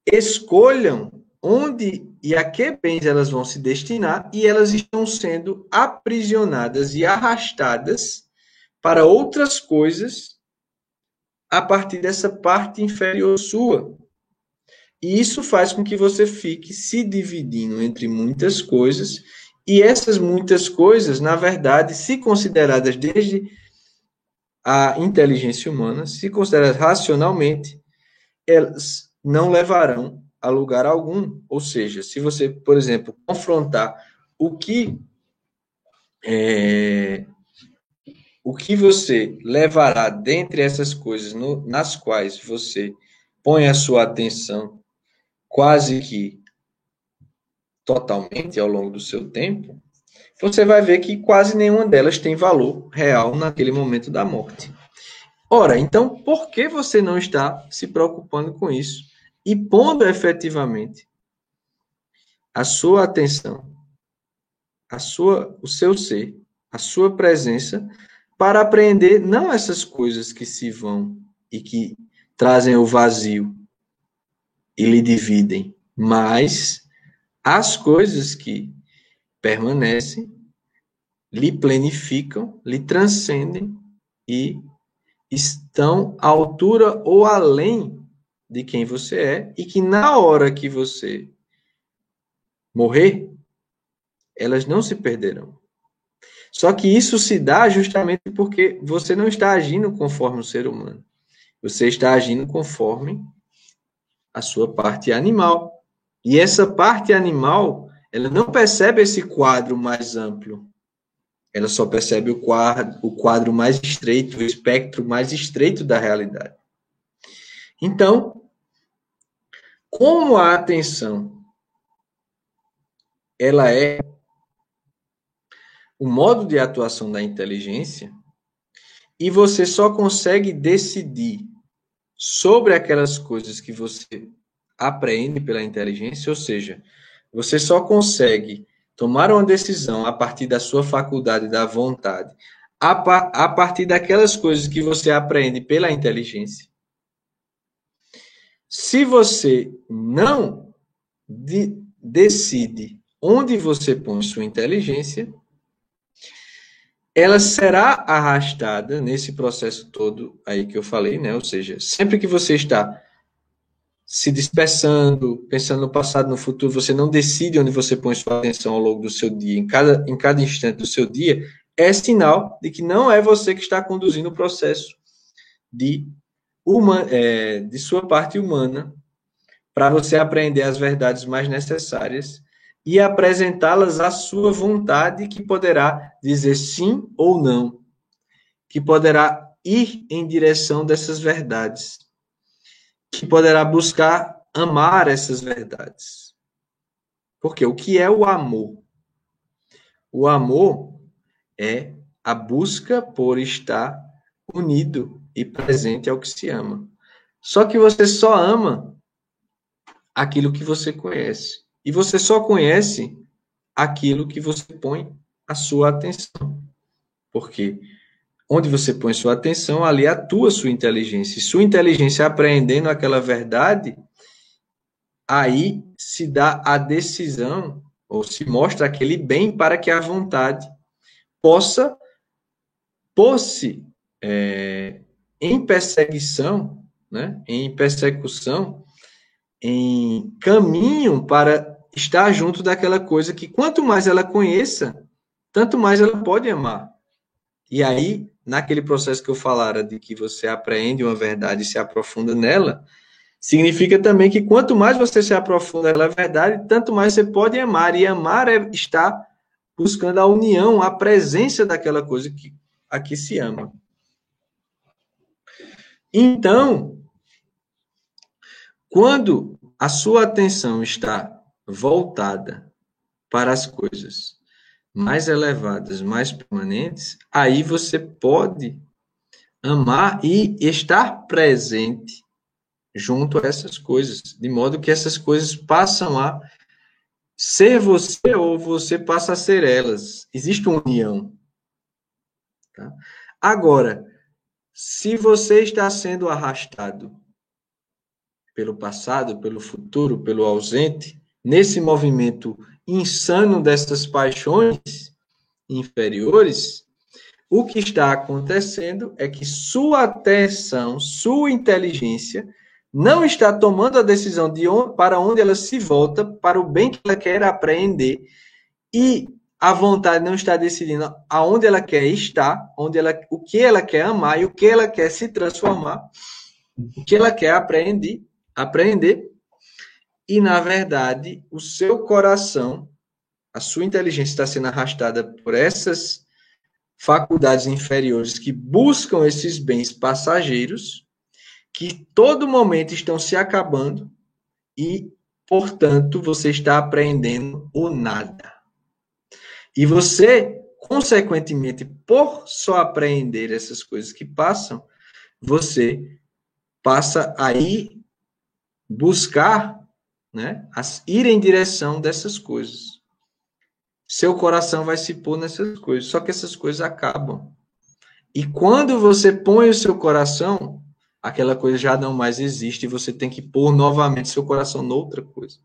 escolham onde e a que bens elas vão se destinar e elas estão sendo aprisionadas e arrastadas para outras coisas a partir dessa parte inferior sua. E isso faz com que você fique se dividindo entre muitas coisas, e essas muitas coisas, na verdade, se consideradas desde a inteligência humana, se consideradas racionalmente, elas não levarão a lugar algum. Ou seja, se você, por exemplo, confrontar o que é, o que você levará dentre essas coisas no, nas quais você põe a sua atenção quase que totalmente ao longo do seu tempo, você vai ver que quase nenhuma delas tem valor real naquele momento da morte. Ora, então, por que você não está se preocupando com isso e pondo efetivamente a sua atenção, a sua, o seu ser, a sua presença para aprender não essas coisas que se vão e que trazem o vazio e lhe dividem, mas as coisas que permanecem, lhe planificam, lhe transcendem e estão à altura ou além de quem você é e que na hora que você morrer, elas não se perderão. Só que isso se dá justamente porque você não está agindo conforme o ser humano. Você está agindo conforme a sua parte animal. E essa parte animal ela não percebe esse quadro mais amplo. Ela só percebe o quadro, o quadro mais estreito, o espectro mais estreito da realidade. Então, como a atenção ela é o modo de atuação da inteligência, e você só consegue decidir sobre aquelas coisas que você aprende pela inteligência, ou seja, você só consegue tomar uma decisão a partir da sua faculdade da vontade, a, a partir daquelas coisas que você aprende pela inteligência. Se você não de decide onde você põe sua inteligência, ela será arrastada nesse processo todo aí que eu falei, né? Ou seja, sempre que você está se dispersando, pensando no passado, no futuro, você não decide onde você põe sua atenção ao longo do seu dia, em cada, em cada instante do seu dia, é sinal de que não é você que está conduzindo o processo de, uma, é, de sua parte humana para você aprender as verdades mais necessárias e apresentá-las à sua vontade, que poderá dizer sim ou não, que poderá ir em direção dessas verdades, que poderá buscar amar essas verdades. Porque o que é o amor? O amor é a busca por estar unido e presente ao que se ama. Só que você só ama aquilo que você conhece. E você só conhece aquilo que você põe a sua atenção. Porque onde você põe sua atenção, ali atua sua inteligência. E sua inteligência apreendendo aquela verdade, aí se dá a decisão, ou se mostra aquele bem para que a vontade possa pôr-se é, em perseguição, né, em persecução em caminho para estar junto daquela coisa que quanto mais ela conheça, tanto mais ela pode amar. E aí, naquele processo que eu falara de que você apreende uma verdade e se aprofunda nela, significa também que quanto mais você se aprofunda na verdade, tanto mais você pode amar. E amar é estar buscando a união, a presença daquela coisa que aqui se ama. Então, quando a sua atenção está voltada para as coisas mais elevadas, mais permanentes, aí você pode amar e estar presente junto a essas coisas, de modo que essas coisas passam a ser você ou você passa a ser elas. Existe uma união. Tá? Agora, se você está sendo arrastado pelo passado, pelo futuro, pelo ausente, nesse movimento insano dessas paixões inferiores, o que está acontecendo é que sua atenção, sua inteligência não está tomando a decisão de onde, para onde ela se volta, para o bem que ela quer apreender, e a vontade não está decidindo aonde ela quer estar, onde ela, o que ela quer amar e o que ela quer se transformar, o que ela quer aprender, aprender. E, na verdade, o seu coração, a sua inteligência está sendo arrastada por essas faculdades inferiores que buscam esses bens passageiros, que todo momento estão se acabando e, portanto, você está aprendendo o nada. E você, consequentemente, por só aprender essas coisas que passam, você passa a ir buscar, né, ir em direção dessas coisas. Seu coração vai se pôr nessas coisas, só que essas coisas acabam. E quando você põe o seu coração, aquela coisa já não mais existe e você tem que pôr novamente seu coração noutra coisa.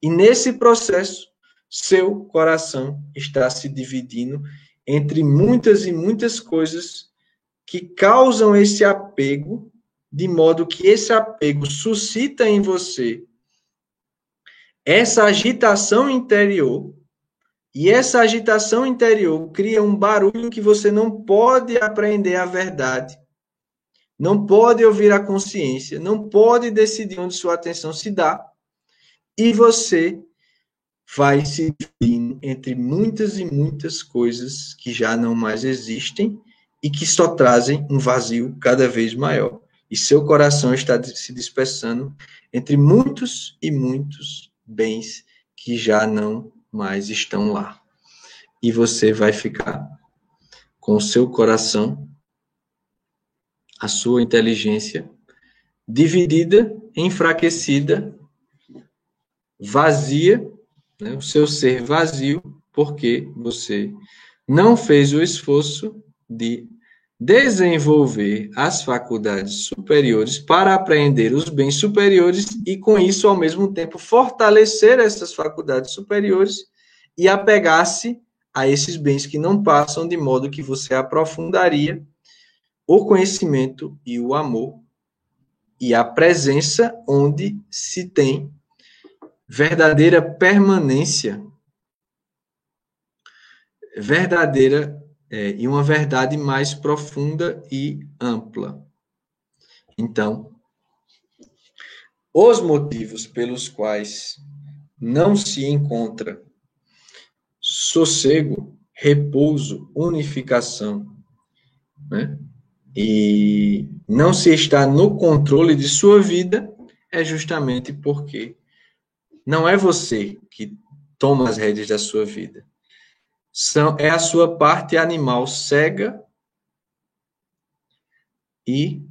E nesse processo, seu coração está se dividindo entre muitas e muitas coisas que causam esse apego de modo que esse apego suscita em você essa agitação interior, e essa agitação interior cria um barulho que você não pode aprender a verdade, não pode ouvir a consciência, não pode decidir onde sua atenção se dá, e você vai se dividir entre muitas e muitas coisas que já não mais existem e que só trazem um vazio cada vez maior e seu coração está se dispersando entre muitos e muitos bens que já não mais estão lá. E você vai ficar com o seu coração, a sua inteligência dividida, enfraquecida, vazia, né? o seu ser vazio, porque você não fez o esforço de desenvolver as faculdades superiores para aprender os bens superiores e, com isso, ao mesmo tempo, fortalecer essas faculdades superiores e apegar-se a esses bens que não passam, de modo que você aprofundaria o conhecimento e o amor e a presença onde se tem verdadeira permanência, verdadeira é, e uma verdade mais profunda e ampla. Então, os motivos pelos quais não se encontra sossego, repouso, unificação, né? e não se está no controle de sua vida, é justamente porque não é você que toma as rédeas da sua vida. São, é a sua parte animal cega e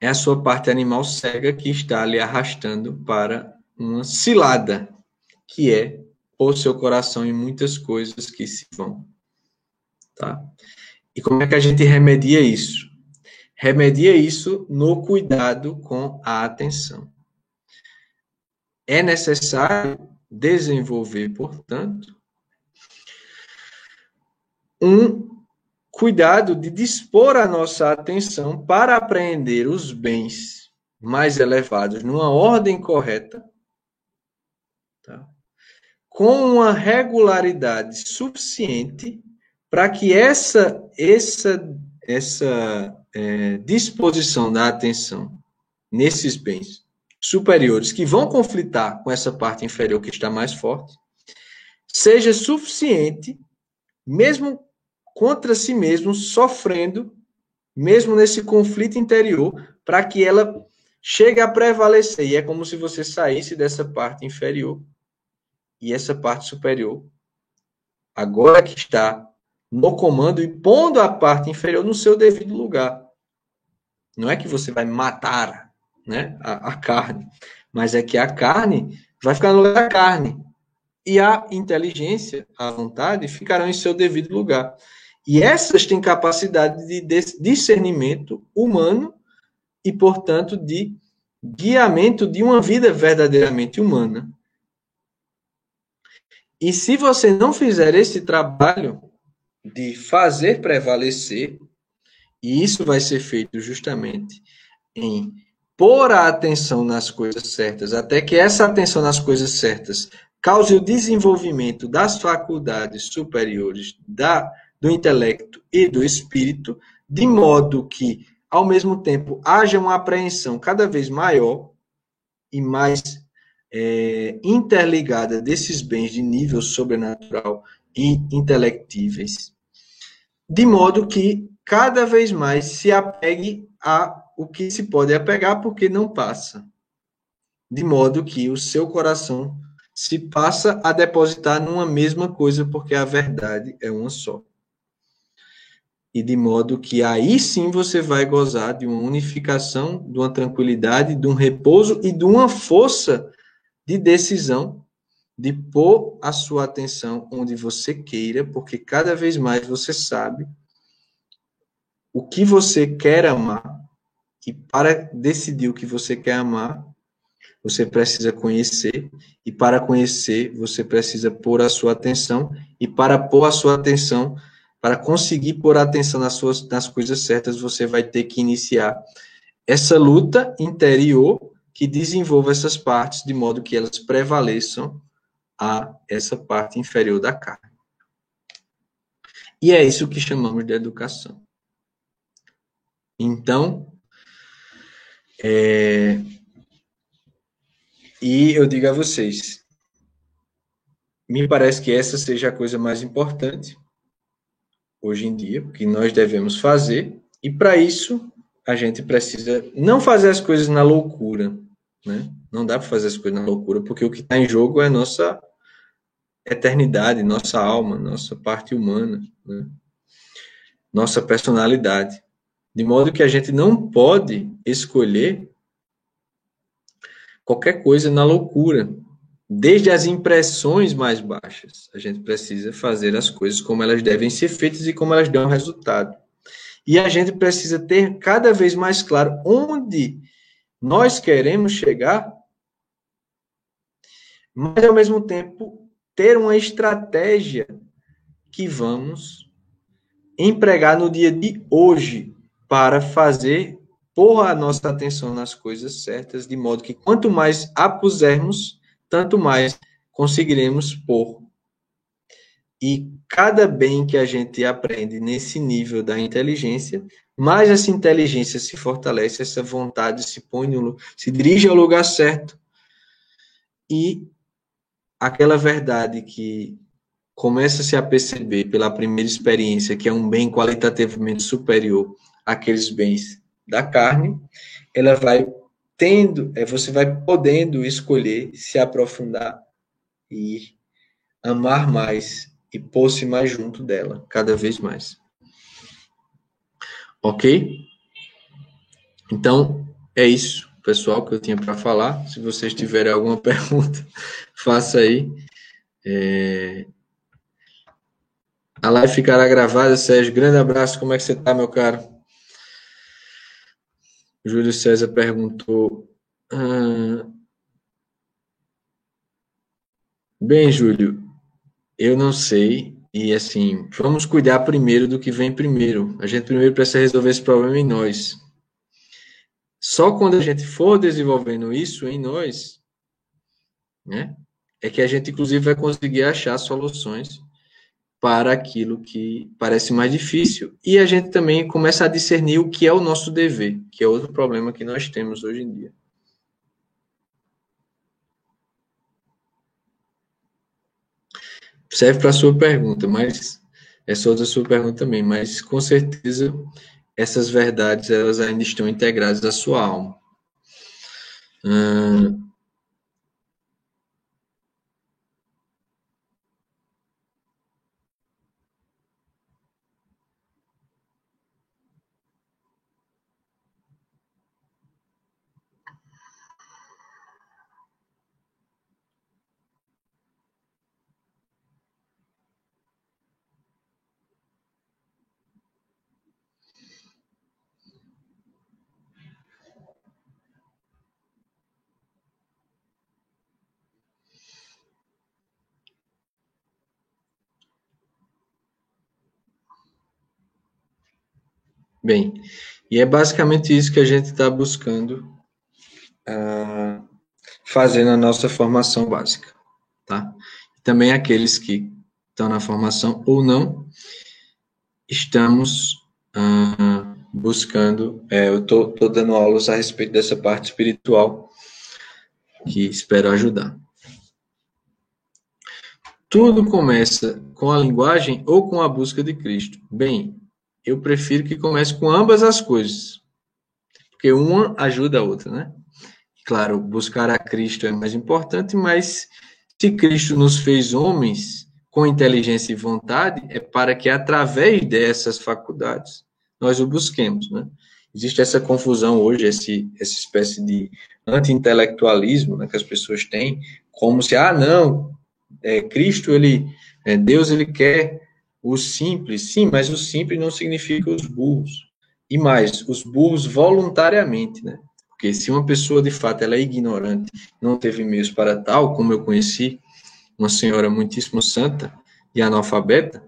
é a sua parte animal cega que está lhe arrastando para uma cilada, que é o seu coração em muitas coisas que se vão. Tá? E como é que a gente remedia isso? Remedia isso no cuidado com a atenção. É necessário desenvolver, portanto, um cuidado de dispor a nossa atenção para apreender os bens mais elevados numa ordem correta, tá? com uma regularidade suficiente para que essa essa essa é, disposição da atenção nesses bens superiores que vão conflitar com essa parte inferior que está mais forte seja suficiente, mesmo contra si mesmo, sofrendo, mesmo nesse conflito interior, para que ela chegue a prevalecer. E é como se você saísse dessa parte inferior e essa parte superior, agora que está no comando e pondo a parte inferior no seu devido lugar. Não é que você vai matar né, a, a carne, mas é que a carne vai ficar no lugar da carne. E a inteligência, a vontade, ficarão em seu devido lugar. E essas têm capacidade de discernimento humano e, portanto, de guiamento de uma vida verdadeiramente humana. E se você não fizer esse trabalho, de fazer prevalecer, e isso vai ser feito justamente em pôr a atenção nas coisas certas, até que essa atenção nas coisas certas cause o desenvolvimento das faculdades superiores da, do intelecto e do espírito, de modo que, ao mesmo tempo, haja uma apreensão cada vez maior e mais é, interligada desses bens de nível sobrenatural e intelectíveis. De modo que cada vez mais se apegue a o que se pode apegar porque não passa. De modo que o seu coração se passa a depositar numa mesma coisa porque a verdade é uma só. E de modo que aí sim você vai gozar de uma unificação, de uma tranquilidade, de um repouso e de uma força de decisão de pôr a sua atenção onde você queira, porque cada vez mais você sabe o que você quer amar, e para decidir o que você quer amar, você precisa conhecer, e para conhecer, você precisa pôr a sua atenção, e para pôr a sua atenção, para conseguir pôr a atenção nas, suas, nas coisas certas, você vai ter que iniciar essa luta interior que desenvolva essas partes de modo que elas prevaleçam a essa parte inferior da carne. E é isso que chamamos de educação. Então, é, e eu digo a vocês, me parece que essa seja a coisa mais importante hoje em dia, que nós devemos fazer, e para isso a gente precisa não fazer as coisas na loucura, né? Não dá para fazer as coisas na loucura, porque o que está em jogo é nossa eternidade, nossa alma, nossa parte humana, né? nossa personalidade. De modo que a gente não pode escolher qualquer coisa na loucura. Desde as impressões mais baixas, a gente precisa fazer as coisas como elas devem ser feitas e como elas dão resultado. E a gente precisa ter cada vez mais claro onde nós queremos chegar, mas ao mesmo tempo ter uma estratégia que vamos empregar no dia de hoje para fazer pôr a nossa atenção nas coisas certas, de modo que quanto mais a pusermos, tanto mais conseguiremos pôr. E cada bem que a gente aprende nesse nível da inteligência, mais essa inteligência se fortalece, essa vontade se põe no, se dirige ao lugar certo. E aquela verdade que começa-se a perceber pela primeira experiência que é um bem qualitativamente superior àqueles bens da carne, ela vai tendo, é, você vai podendo escolher se aprofundar e amar mais e pôr-se mais junto dela, cada vez mais. Ok? Então, é isso, pessoal, que eu tinha para falar. Se vocês tiverem alguma pergunta, faça aí. É... A live ficará gravada, Sérgio. Grande abraço. Como é que você está, meu caro? Júlio César perguntou. Bem, Júlio, eu não sei. E assim, vamos cuidar primeiro do que vem primeiro. A gente primeiro precisa resolver esse problema em nós. Só quando a gente for desenvolvendo isso em nós, né, é que a gente inclusive vai conseguir achar soluções para aquilo que parece mais difícil. E a gente também começa a discernir o que é o nosso dever, que é outro problema que nós temos hoje em dia. Serve para a sua pergunta, mas é só da sua pergunta também, mas com certeza essas verdades elas ainda estão integradas à sua alma. Hum, Bem, e é basicamente isso que a gente está buscando uh, fazer na nossa formação básica, tá? Também aqueles que estão na formação ou não, estamos uh, buscando, é, eu estou dando aulas a respeito dessa parte espiritual, que espero ajudar. Tudo começa com a linguagem ou com a busca de Cristo. Bem, eu prefiro que comece com ambas as coisas. Porque uma ajuda a outra, né? Claro, buscar a Cristo é mais importante, mas se Cristo nos fez homens com inteligência e vontade, é para que através dessas faculdades nós o busquemos, né? Existe essa confusão hoje, esse, essa espécie de anti-intelectualismo né, que as pessoas têm, como se, ah, não, é, Cristo, ele, é, Deus, ele quer o simples, sim, mas o simples não significa os burros. E mais, os burros voluntariamente, né? Porque se uma pessoa de fato ela é ignorante, não teve meios para tal, como eu conheci uma senhora muitíssimo santa e analfabeta,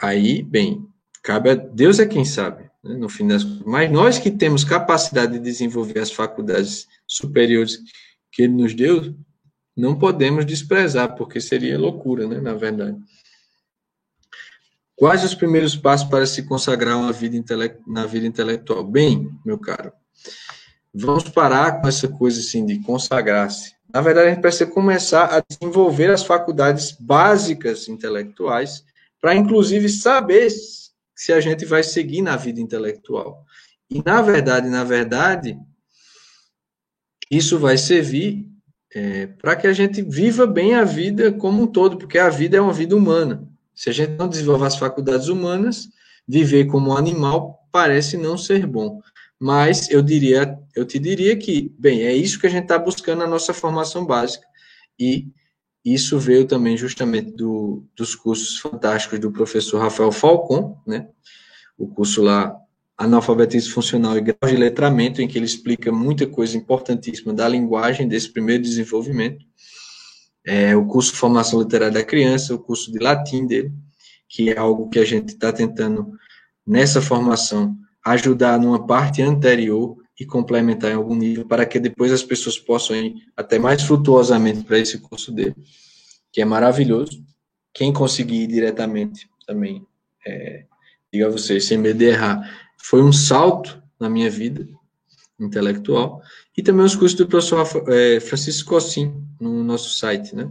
aí, bem, cabe a Deus é quem sabe, né, no fim das Mas nós que temos capacidade de desenvolver as faculdades superiores que Ele nos deu, não podemos desprezar, porque seria loucura, né, na verdade. Quais os primeiros passos para se consagrar uma vida na vida intelectual? Bem, meu caro, vamos parar com essa coisa assim de consagrar-se. Na verdade, a gente precisa começar a desenvolver as faculdades básicas intelectuais para, inclusive, saber se a gente vai seguir na vida intelectual. E, na verdade, na verdade, isso vai servir é, para que a gente viva bem a vida como um todo, porque a vida é uma vida humana. Se a gente não desenvolver as faculdades humanas, viver como animal parece não ser bom. Mas eu diria, eu te diria que, bem, é isso que a gente está buscando na nossa formação básica. E isso veio também justamente do, dos cursos fantásticos do professor Rafael Falcon, né? O curso lá, Analfabetismo Funcional e Grau de Letramento, em que ele explica muita coisa importantíssima da linguagem, desse primeiro desenvolvimento. É, o curso Formação Literária da Criança, o curso de latim dele, que é algo que a gente está tentando, nessa formação, ajudar numa parte anterior e complementar em algum nível, para que depois as pessoas possam ir até mais frutuosamente para esse curso dele, que é maravilhoso. Quem conseguir ir diretamente também, é, diga a vocês, sem medo de errar, foi um salto na minha vida intelectual, e também os cursos do professor é, Francisco Cossim, no nosso site, né?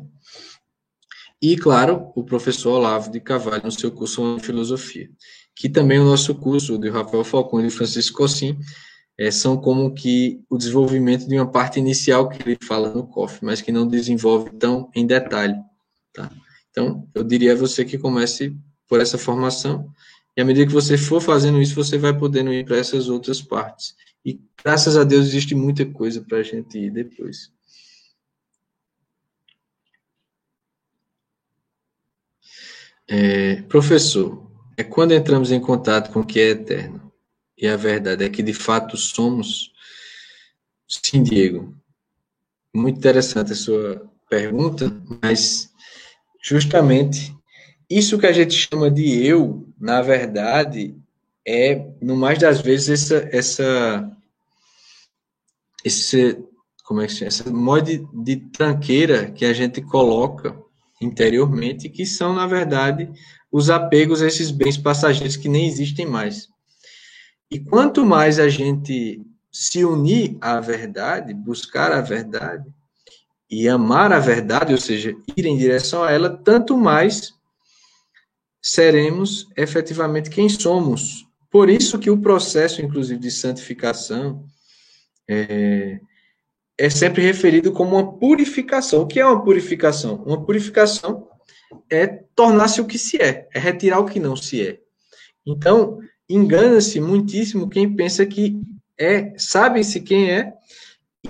E, claro, o professor Olavo de Carvalho, no seu curso de Filosofia, que também o nosso curso de Rafael Falcone e Francisco Cossim é, são como que o desenvolvimento de uma parte inicial que ele fala no COF, mas que não desenvolve tão em detalhe, tá? Então, eu diria a você que comece por essa formação, e à medida que você for fazendo isso, você vai podendo ir para essas outras partes. E graças a Deus existe muita coisa para a gente ir depois. É, professor, é quando entramos em contato com o que é eterno. E a verdade é que de fato somos. Sim, Diego. Muito interessante a sua pergunta, mas justamente isso que a gente chama de eu, na verdade, é, no mais das vezes, essa, essa, esse, como é que chama? Essa mod de tranqueira que a gente coloca interiormente, que são, na verdade, os apegos a esses bens passageiros que nem existem mais. E quanto mais a gente se unir à verdade, buscar a verdade e amar a verdade, ou seja, ir em direção a ela, tanto mais seremos efetivamente quem somos. Por isso que o processo, inclusive, de santificação é, é sempre referido como uma purificação. O que é uma purificação? Uma purificação é tornar-se o que se é, é retirar o que não se é. Então, engana-se muitíssimo quem pensa que é, sabe-se quem é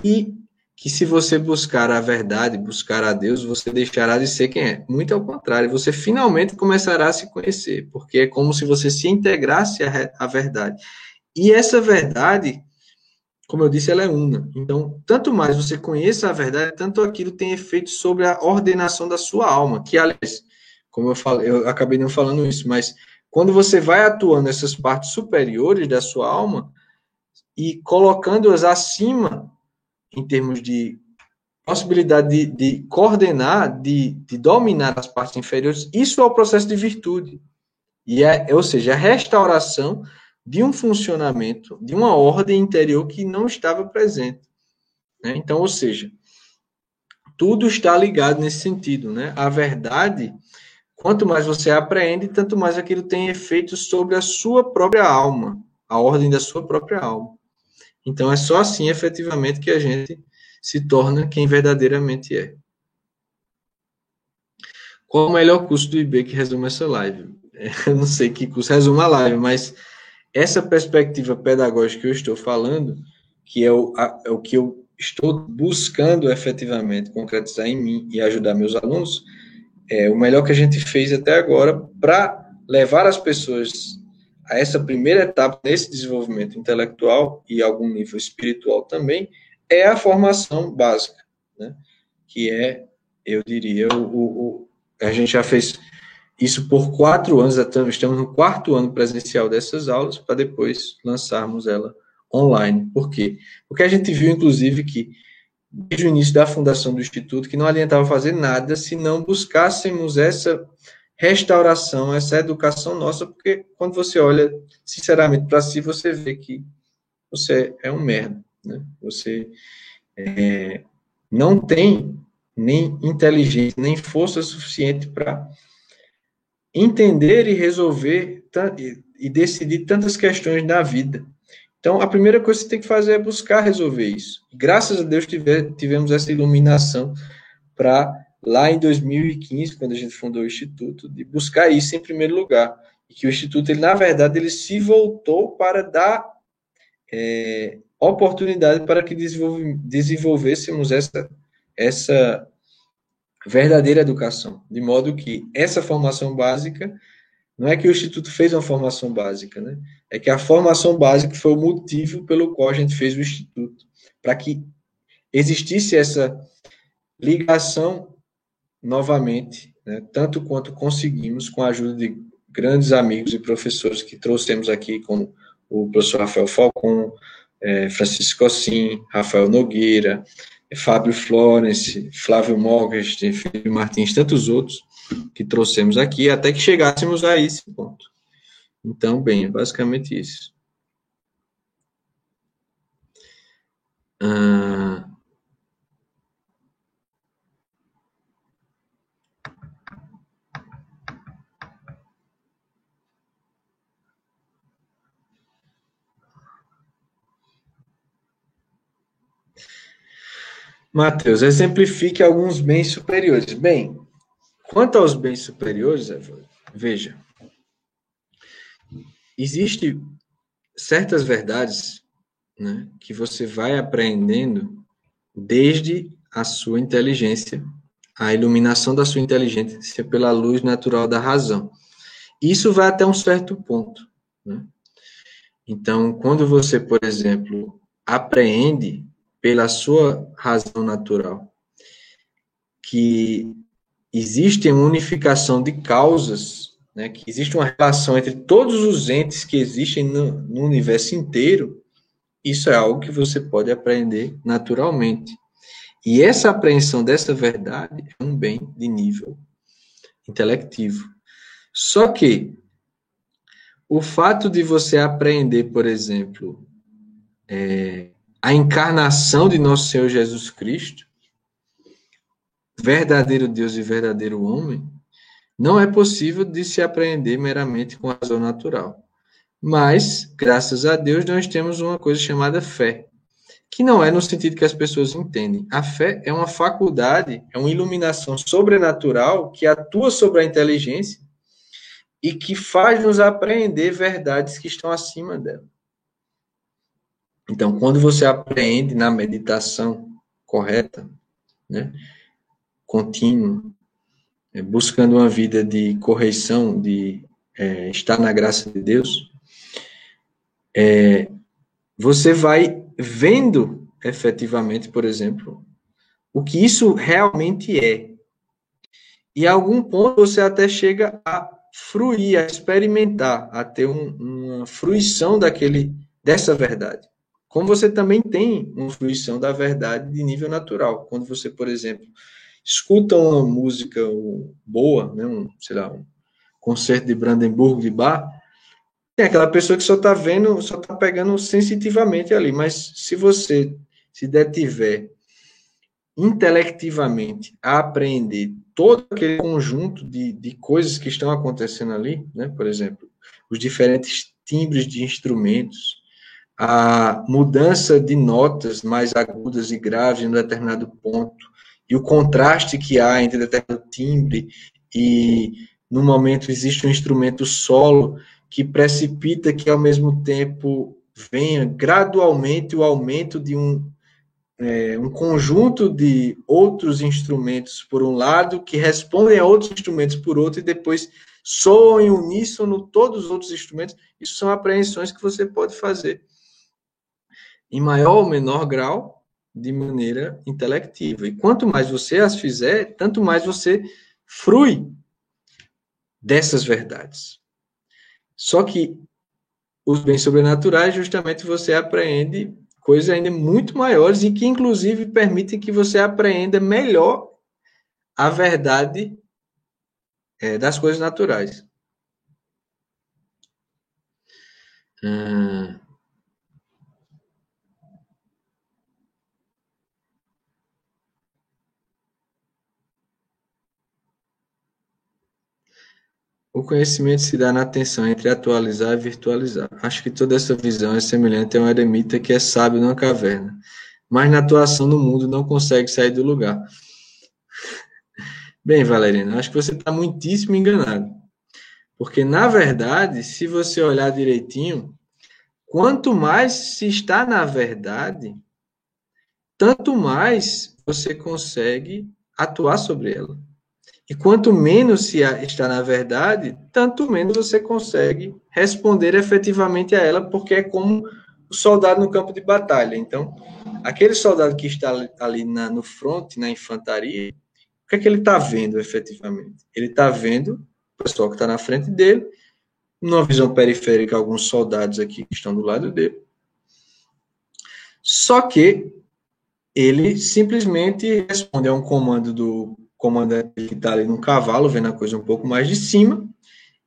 e que se você buscar a verdade, buscar a Deus, você deixará de ser quem é. Muito ao contrário, você finalmente começará a se conhecer, porque é como se você se integrasse à, verdade. E essa verdade, como eu disse, ela é una. Então, tanto mais você conheça a verdade, tanto aquilo tem efeito sobre a ordenação da sua alma, que, aliás, como eu falei, eu acabei não falando isso, mas quando você vai atuando nessas partes superiores da sua alma e colocando-as acima em termos de possibilidade de, de coordenar, de, de, dominar as partes inferiores, isso é o processo de virtude. E é, ou seja, a restauração de um funcionamento, de uma ordem interior que não estava presente. Né? Então, ou seja, tudo está ligado nesse sentido. Né? A verdade, quanto mais você aprende, tanto mais aquilo tem efeito sobre a sua própria alma, a ordem da sua própria alma. Então é só assim, efetivamente, que a gente se torna quem verdadeiramente é. Qual o melhor curso do IB que resume essa live? Eu não sei que curso resume a live, mas essa perspectiva pedagógica que eu estou falando, que é o, a, é o que eu estou buscando efetivamente concretizar em mim e ajudar meus alunos, é o melhor que a gente fez até agora para levar as pessoas a essa primeira etapa desse desenvolvimento intelectual e algum nível espiritual também é a formação básica, né? que é, eu diria, o, o, a gente já fez isso por quatro anos, estamos no quarto ano presencial dessas aulas, para depois lançarmos ela online. Por quê? Porque a gente viu, inclusive, que desde o início da fundação do Instituto, que não adiantava fazer nada se não buscássemos essa restauração, essa educação nossa, porque quando você olha sinceramente para si, você vê que você é um merda, né? Você é, não tem nem inteligência, nem força suficiente para entender e resolver e decidir tantas questões da vida. Então, a primeira coisa que você tem que fazer é buscar resolver isso. Graças a Deus tivemos essa iluminação para lá em 2015, quando a gente fundou o Instituto, de buscar isso em primeiro lugar. E que o Instituto, ele, na verdade, ele se voltou para dar é, oportunidade para que desenvolvêssemos essa, essa verdadeira educação. De modo que essa formação básica, não é que o Instituto fez uma formação básica, né? É que a formação básica foi o motivo pelo qual a gente fez o Instituto. Para que existisse essa ligação novamente, né, tanto quanto conseguimos, com a ajuda de grandes amigos e professores que trouxemos aqui, como o professor Rafael Falcon, é, Francisco Cossim, Rafael Nogueira, Fábio Florence, Flávio Morges, Felipe Martins, tantos outros que trouxemos aqui, até que chegássemos a esse ponto. Então, bem, é basicamente isso. Ah, Mateus, exemplifique alguns bens superiores. Bem, quanto aos bens superiores, veja, existe certas verdades né, que você vai aprendendo desde a sua inteligência, a iluminação da sua inteligência pela luz natural da razão. Isso vai até um certo ponto. Né? Então, quando você, por exemplo, apreende pela sua razão natural, que existe uma unificação de causas, né, que existe uma relação entre todos os entes que existem no, no universo inteiro, isso é algo que você pode aprender naturalmente. E essa apreensão dessa verdade é um bem de nível intelectivo. Só que o fato de você aprender, por exemplo, é, a encarnação de nosso Senhor Jesus Cristo, verdadeiro Deus e verdadeiro homem, não é possível de se apreender meramente com a razão natural. Mas, graças a Deus, nós temos uma coisa chamada fé, que não é no sentido que as pessoas entendem. A fé é uma faculdade, é uma iluminação sobrenatural que atua sobre a inteligência e que faz nos apreender verdades que estão acima dela. Então, quando você aprende na meditação correta, né, contínua, é, buscando uma vida de correção, de é, estar na graça de Deus, é, você vai vendo efetivamente, por exemplo, o que isso realmente é. E a algum ponto você até chega a fruir, a experimentar, a ter um, uma fruição daquele, dessa verdade. Como você também tem uma fruição da verdade de nível natural. Quando você, por exemplo, escuta uma música boa, né, um, sei lá, um concerto de Brandenburg de Bach, tem aquela pessoa que só está vendo, só está pegando sensitivamente ali. Mas se você se detiver intelectivamente a aprender todo aquele conjunto de, de coisas que estão acontecendo ali, né? por exemplo, os diferentes timbres de instrumentos, a mudança de notas mais agudas e graves em um determinado ponto, e o contraste que há entre determinado timbre e no momento existe um instrumento solo que precipita que ao mesmo tempo venha gradualmente o aumento de um, é, um conjunto de outros instrumentos por um lado que respondem a outros instrumentos por outro e depois soam em uníssono todos os outros instrumentos. Isso são apreensões que você pode fazer em maior ou menor grau, de maneira intelectiva. E quanto mais você as fizer, tanto mais você frui dessas verdades. Só que os bens sobrenaturais, justamente você apreende coisas ainda muito maiores e que, inclusive, permitem que você apreenda melhor a verdade é, das coisas naturais. Hum. O conhecimento se dá na tensão entre atualizar e virtualizar. Acho que toda essa visão é semelhante a um eremita que é sábio numa caverna, mas na atuação no mundo não consegue sair do lugar. Bem, Valerina, acho que você está muitíssimo enganado. Porque, na verdade, se você olhar direitinho, quanto mais se está na verdade, tanto mais você consegue atuar sobre ela. E quanto menos se está na verdade, tanto menos você consegue responder efetivamente a ela, porque é como o soldado no campo de batalha. Então, aquele soldado que está ali na, no front, na infantaria, que é que ele está vendo efetivamente? Ele está vendo o pessoal que está na frente dele, numa visão periférica, alguns soldados aqui que estão do lado dele. Só que ele simplesmente responde a um comando do comandante que está ali no cavalo, vendo a coisa um pouco mais de cima,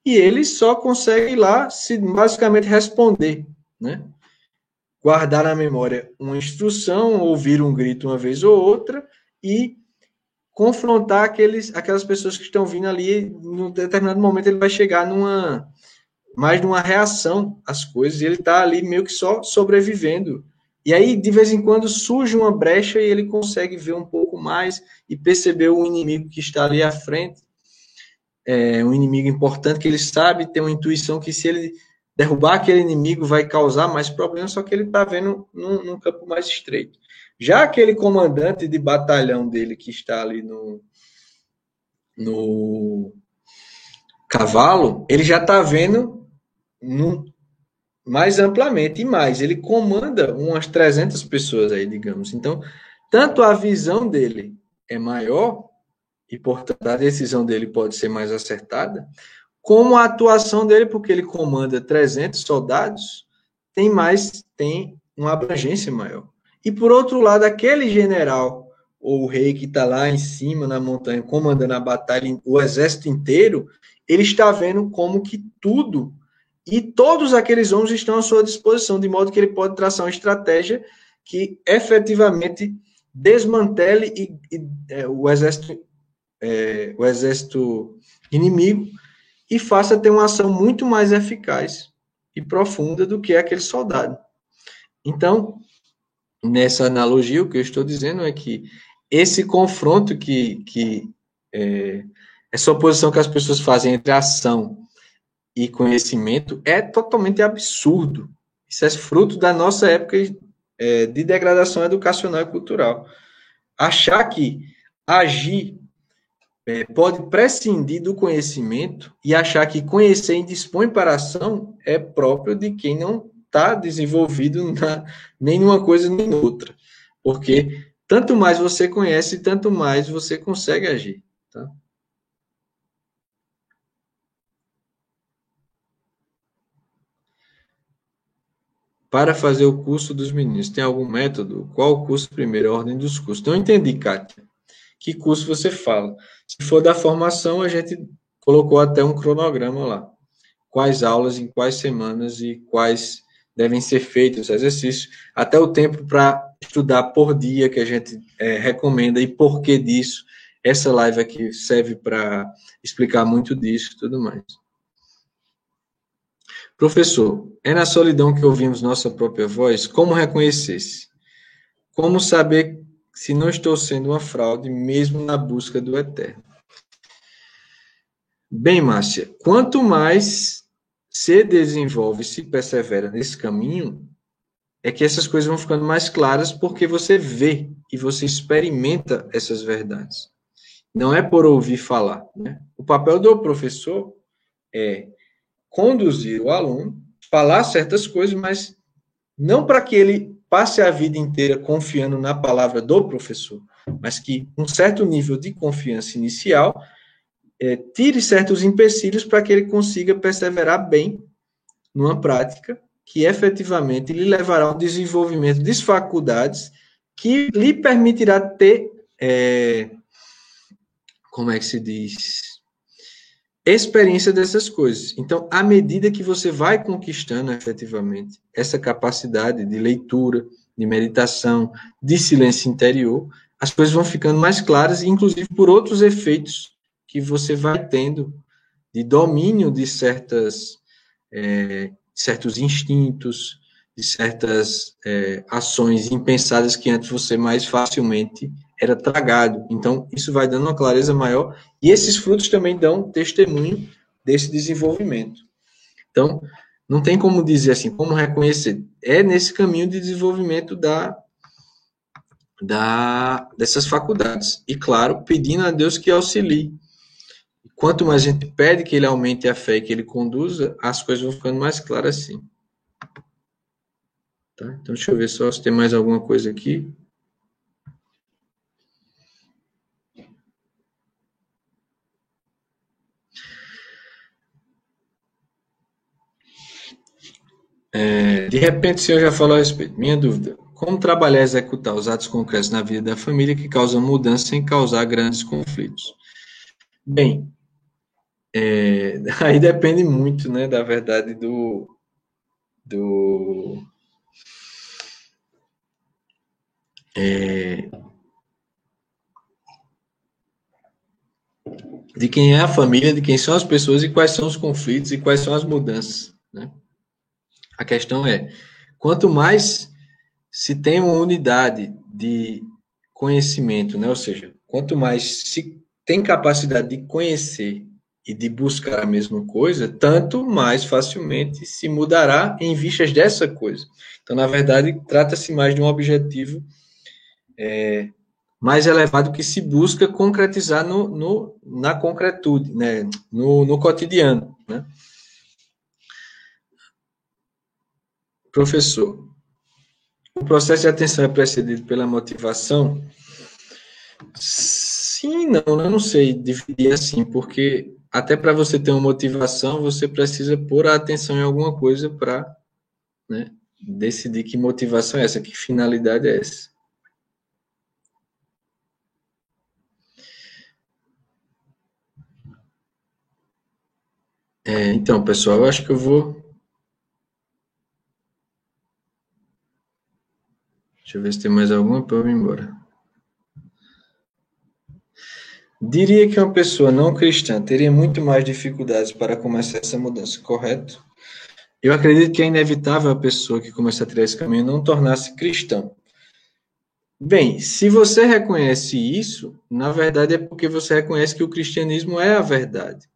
e ele só consegue lá se basicamente responder, né? Guardar na memória uma instrução, ouvir um grito uma vez ou outra e confrontar aqueles, aquelas pessoas que estão vindo ali, num determinado momento ele vai chegar numa mais numa reação às coisas, e ele está ali meio que só sobrevivendo. E aí, de vez em quando, surge uma brecha e ele consegue ver um pouco mais e perceber o inimigo que está ali à frente. É um inimigo importante que ele sabe, tem uma intuição que se ele derrubar aquele inimigo vai causar mais problemas, só que ele está vendo num, num campo mais estreito. Já aquele comandante de batalhão dele que está ali no, no cavalo, ele já está vendo no, mais amplamente e mais. Ele comanda umas 300 pessoas aí, digamos. Então, tanto a visão dele é maior e, portanto, a decisão dele pode ser mais acertada, como a atuação dele, porque ele comanda 300 soldados, tem mais, tem uma abrangência maior. E por outro lado, aquele general ou o rei que está lá em cima na montanha comandando a batalha, o exército inteiro, ele está vendo como que tudo e todos aqueles homens estão à sua disposição, de modo que ele pode traçar uma estratégia que efetivamente desmantele e, e, é, o exército é, o exército inimigo e faça ter uma ação muito mais eficaz e profunda do que aquele soldado. Então, nessa analogia, o que eu estou dizendo é que esse confronto que, que é, essa oposição que as pessoas fazem entre ação e conhecimento é totalmente absurdo. Isso é fruto da nossa época é, de degradação educacional e cultural. Achar que agir é, pode prescindir do conhecimento e achar que conhecer indispõe para a ação é próprio de quem não está desenvolvido na, nem numa coisa nem noutra. Porque tanto mais você conhece, tanto mais você consegue agir. Tá? Para fazer o curso dos meninos, tem algum método? Qual o curso primeiro? A ordem dos cursos. Não entendi, Kátia. Que curso você fala? Se for da formação, a gente colocou até um cronograma lá. Quais aulas, em quais semanas e quais devem ser feitos os exercícios, até o tempo para estudar por dia que a gente é, recomenda e por que disso. Essa live aqui serve para explicar muito disso e tudo mais. Professor, é na solidão que ouvimos nossa própria voz? Como reconhecer-se? Como saber se não estou sendo uma fraude, mesmo na busca do eterno? Bem, Márcia, quanto mais se desenvolve, se persevera nesse caminho, é que essas coisas vão ficando mais claras porque você vê e você experimenta essas verdades. Não é por ouvir falar. Né? O papel do professor é conduzir o aluno, falar certas coisas, mas não para que ele passe a vida inteira confiando na palavra do professor, mas que um certo nível de confiança inicial é, tire certos empecilhos para que ele consiga perseverar bem numa prática que efetivamente lhe levará ao desenvolvimento de faculdades que lhe permitirá ter, é, como é que se diz, experiência dessas coisas. Então, à medida que você vai conquistando efetivamente essa capacidade de leitura, de meditação, de silêncio interior, as coisas vão ficando mais claras, inclusive por outros efeitos que você vai tendo de domínio de certas é, certos instintos, de certas é, ações impensadas que antes você mais facilmente era tragado. Então, isso vai dando uma clareza maior e esses frutos também dão testemunho desse desenvolvimento. Então, não tem como dizer assim, como reconhecer. É nesse caminho de desenvolvimento da, da dessas faculdades. E, claro, pedindo a Deus que auxilie Quanto mais a gente pede que ele aumente a fé e que ele conduza, as coisas vão ficando mais claras assim. Tá? Então, deixa eu ver só se tem mais alguma coisa aqui. É, de repente, o senhor já falou a respeito. Minha dúvida: como trabalhar e executar os atos concretos na vida da família que causam mudança sem causar grandes conflitos? Bem, é, aí depende muito, né, da verdade do, do é, de quem é a família, de quem são as pessoas e quais são os conflitos e quais são as mudanças. Né? A questão é, quanto mais se tem uma unidade de conhecimento, né? ou seja, quanto mais se tem capacidade de conhecer e de buscar a mesma coisa, tanto mais facilmente se mudará em vistas dessa coisa. Então, na verdade, trata-se mais de um objetivo é, mais elevado que se busca concretizar no, no na concretude, né? no, no cotidiano. Né? Professor, o processo de atenção é precedido pela motivação? Sim, não, eu não sei dividir assim, porque até para você ter uma motivação, você precisa pôr a atenção em alguma coisa para né, decidir que motivação é essa, que finalidade é essa. É, então, pessoal, eu acho que eu vou. Deixa eu ver se tem mais alguma para eu ir embora. Diria que uma pessoa não cristã teria muito mais dificuldades para começar essa mudança, correto? Eu acredito que é inevitável a pessoa que começa a ter esse caminho não tornar-se cristão. Bem, se você reconhece isso, na verdade é porque você reconhece que o cristianismo é a verdade.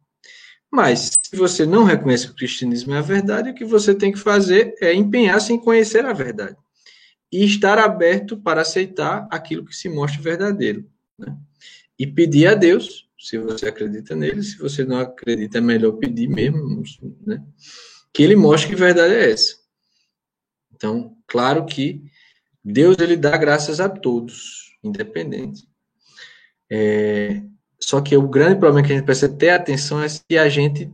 Mas, se você não reconhece que o cristianismo é a verdade, o que você tem que fazer é empenhar-se em conhecer a verdade e estar aberto para aceitar aquilo que se mostra verdadeiro. Né? E pedir a Deus, se você acredita nele, se você não acredita, é melhor pedir mesmo, né? que ele mostre que verdade é essa. Então, claro que Deus ele dá graças a todos, independente. É, só que o grande problema que a gente precisa ter atenção é se a gente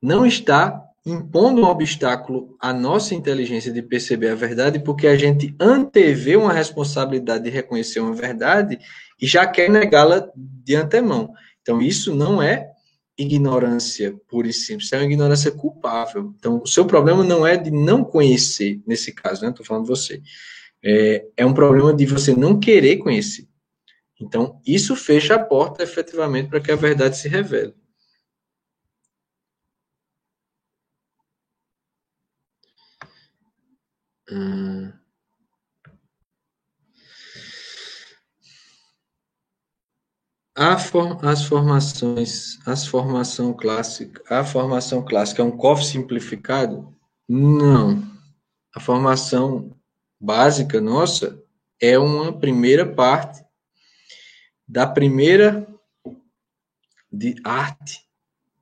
não está impondo um obstáculo à nossa inteligência de perceber a verdade, porque a gente antevê uma responsabilidade de reconhecer uma verdade e já quer negá-la de antemão. Então, isso não é ignorância pura e simples, é uma ignorância culpável. Então, o seu problema não é de não conhecer, nesse caso, né? Estou falando de você. É, é um problema de você não querer conhecer. Então, isso fecha a porta efetivamente para que a verdade se revele. Hum. For, as formações, as formação clássica, a formação clássica é um cofre simplificado? Não. A formação básica nossa é uma primeira parte da primeira de arte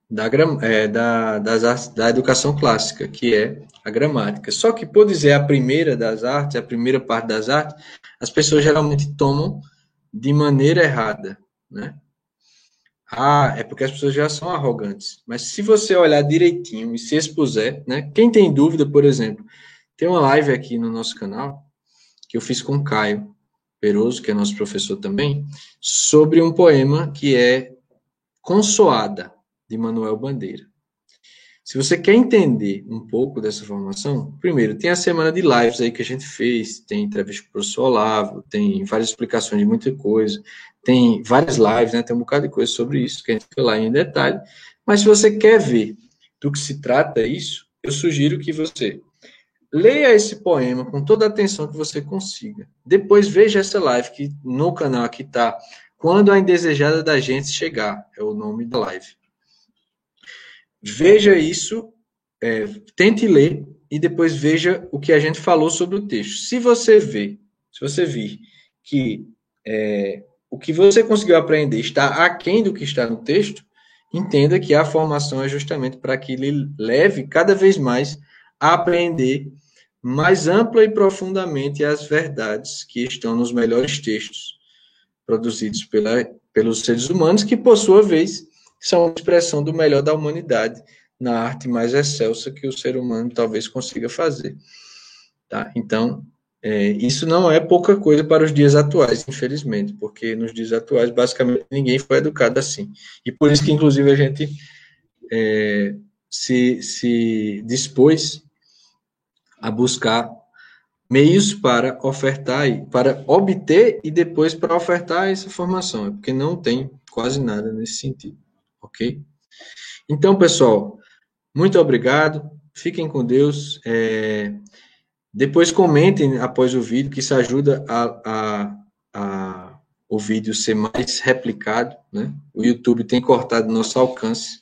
da, é, da, das artes, da educação clássica, que é a gramática. Só que, por dizer a primeira das artes, a primeira parte das artes, as pessoas geralmente tomam de maneira errada, né? Ah, é porque as pessoas já são arrogantes. Mas se você olhar direitinho e se expuser, né? Quem tem dúvida, por exemplo, tem uma live aqui no nosso canal que eu fiz com o Caio. Peroso, que é nosso professor também, sobre um poema que é Consoada, de Manuel Bandeira. Se você quer entender um pouco dessa formação, primeiro, tem a semana de lives aí que a gente fez, tem entrevista com o professor Olavo, tem várias explicações de muita coisa, tem várias lives, né, tem um bocado de coisa sobre isso, que a gente foi lá em detalhe. Mas se você quer ver do que se trata isso, eu sugiro que você Leia esse poema com toda a atenção que você consiga. Depois veja essa live que no canal aqui está. Quando a indesejada da gente chegar, é o nome da live. Veja isso, é, tente ler e depois veja o que a gente falou sobre o texto. Se você vê, se você vir que é, o que você conseguiu aprender está aquém do que está no texto, entenda que a formação é justamente para que ele leve cada vez mais a aprender mais ampla e profundamente as verdades que estão nos melhores textos produzidos pela, pelos seres humanos, que, por sua vez, são a expressão do melhor da humanidade na arte mais excelsa que o ser humano talvez consiga fazer. Tá? Então, é, isso não é pouca coisa para os dias atuais, infelizmente, porque nos dias atuais, basicamente, ninguém foi educado assim. E por isso que, inclusive, a gente é, se, se dispôs a buscar meios para ofertar, para obter e depois para ofertar essa formação, porque não tem quase nada nesse sentido, ok? Então, pessoal, muito obrigado, fiquem com Deus. É, depois comentem após o vídeo, que isso ajuda a, a, a o vídeo ser mais replicado, né? O YouTube tem cortado nosso alcance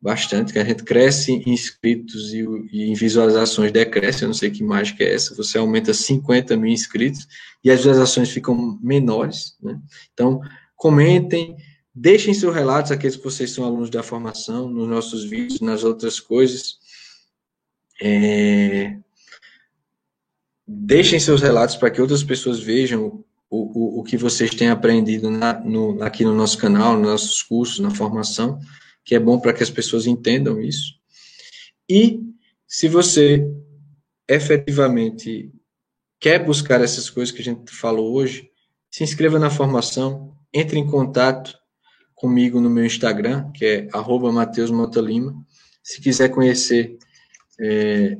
bastante, que a gente cresce em inscritos e, e, em visualizações decresce, eu não sei que mágica é essa, você aumenta 50 mil inscritos e as visualizações ficam menores, né? Então, comentem, deixem seus relatos, aqueles que vocês são alunos da formação, nos nossos vídeos, nas outras coisas, é, deixem seus relatos para que outras pessoas vejam o, o, o que vocês têm aprendido na, no, aqui no nosso canal, nos nossos cursos, na formação, que é bom para que as pessoas entendam isso. E se você efetivamente quer buscar essas coisas que a gente falou hoje, se inscreva na formação, entre em contato comigo no meu Instagram, que é arroba Mateus Lima. Se quiser conhecer é,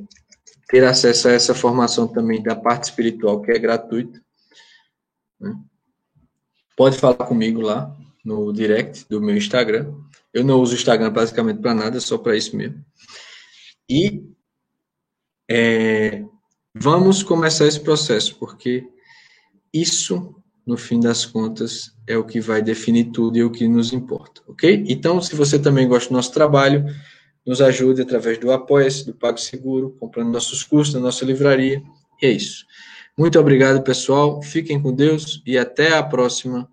ter acesso a essa formação também da parte espiritual, que é gratuita. Né? Pode falar comigo lá no direct do meu Instagram. Eu não uso o Instagram basicamente para nada, só para isso mesmo. E é, vamos começar esse processo, porque isso, no fim das contas, é o que vai definir tudo e o que nos importa, ok? Então, se você também gosta do nosso trabalho, nos ajude através do Apoia-se, do PagSeguro, comprando nossos cursos na nossa livraria. E é isso. Muito obrigado, pessoal. Fiquem com Deus e até a próxima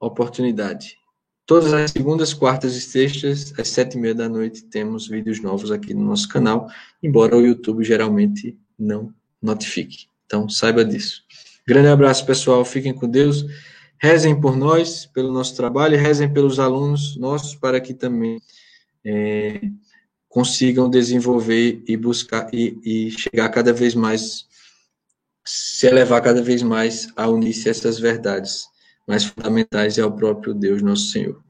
oportunidade. Todas as segundas, quartas e sextas, às sete e meia da noite, temos vídeos novos aqui no nosso canal, embora o YouTube geralmente não notifique. Então, saiba disso. Grande abraço, pessoal. Fiquem com Deus. Rezem por nós, pelo nosso trabalho, e rezem pelos alunos nossos, para que também é, consigam desenvolver e buscar e, e, chegar cada vez mais, se elevar cada vez mais a unir-se essas verdades mais fundamentais e ao próprio Deus, nosso Senhor.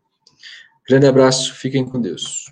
Grande abraço, fiquem com Deus.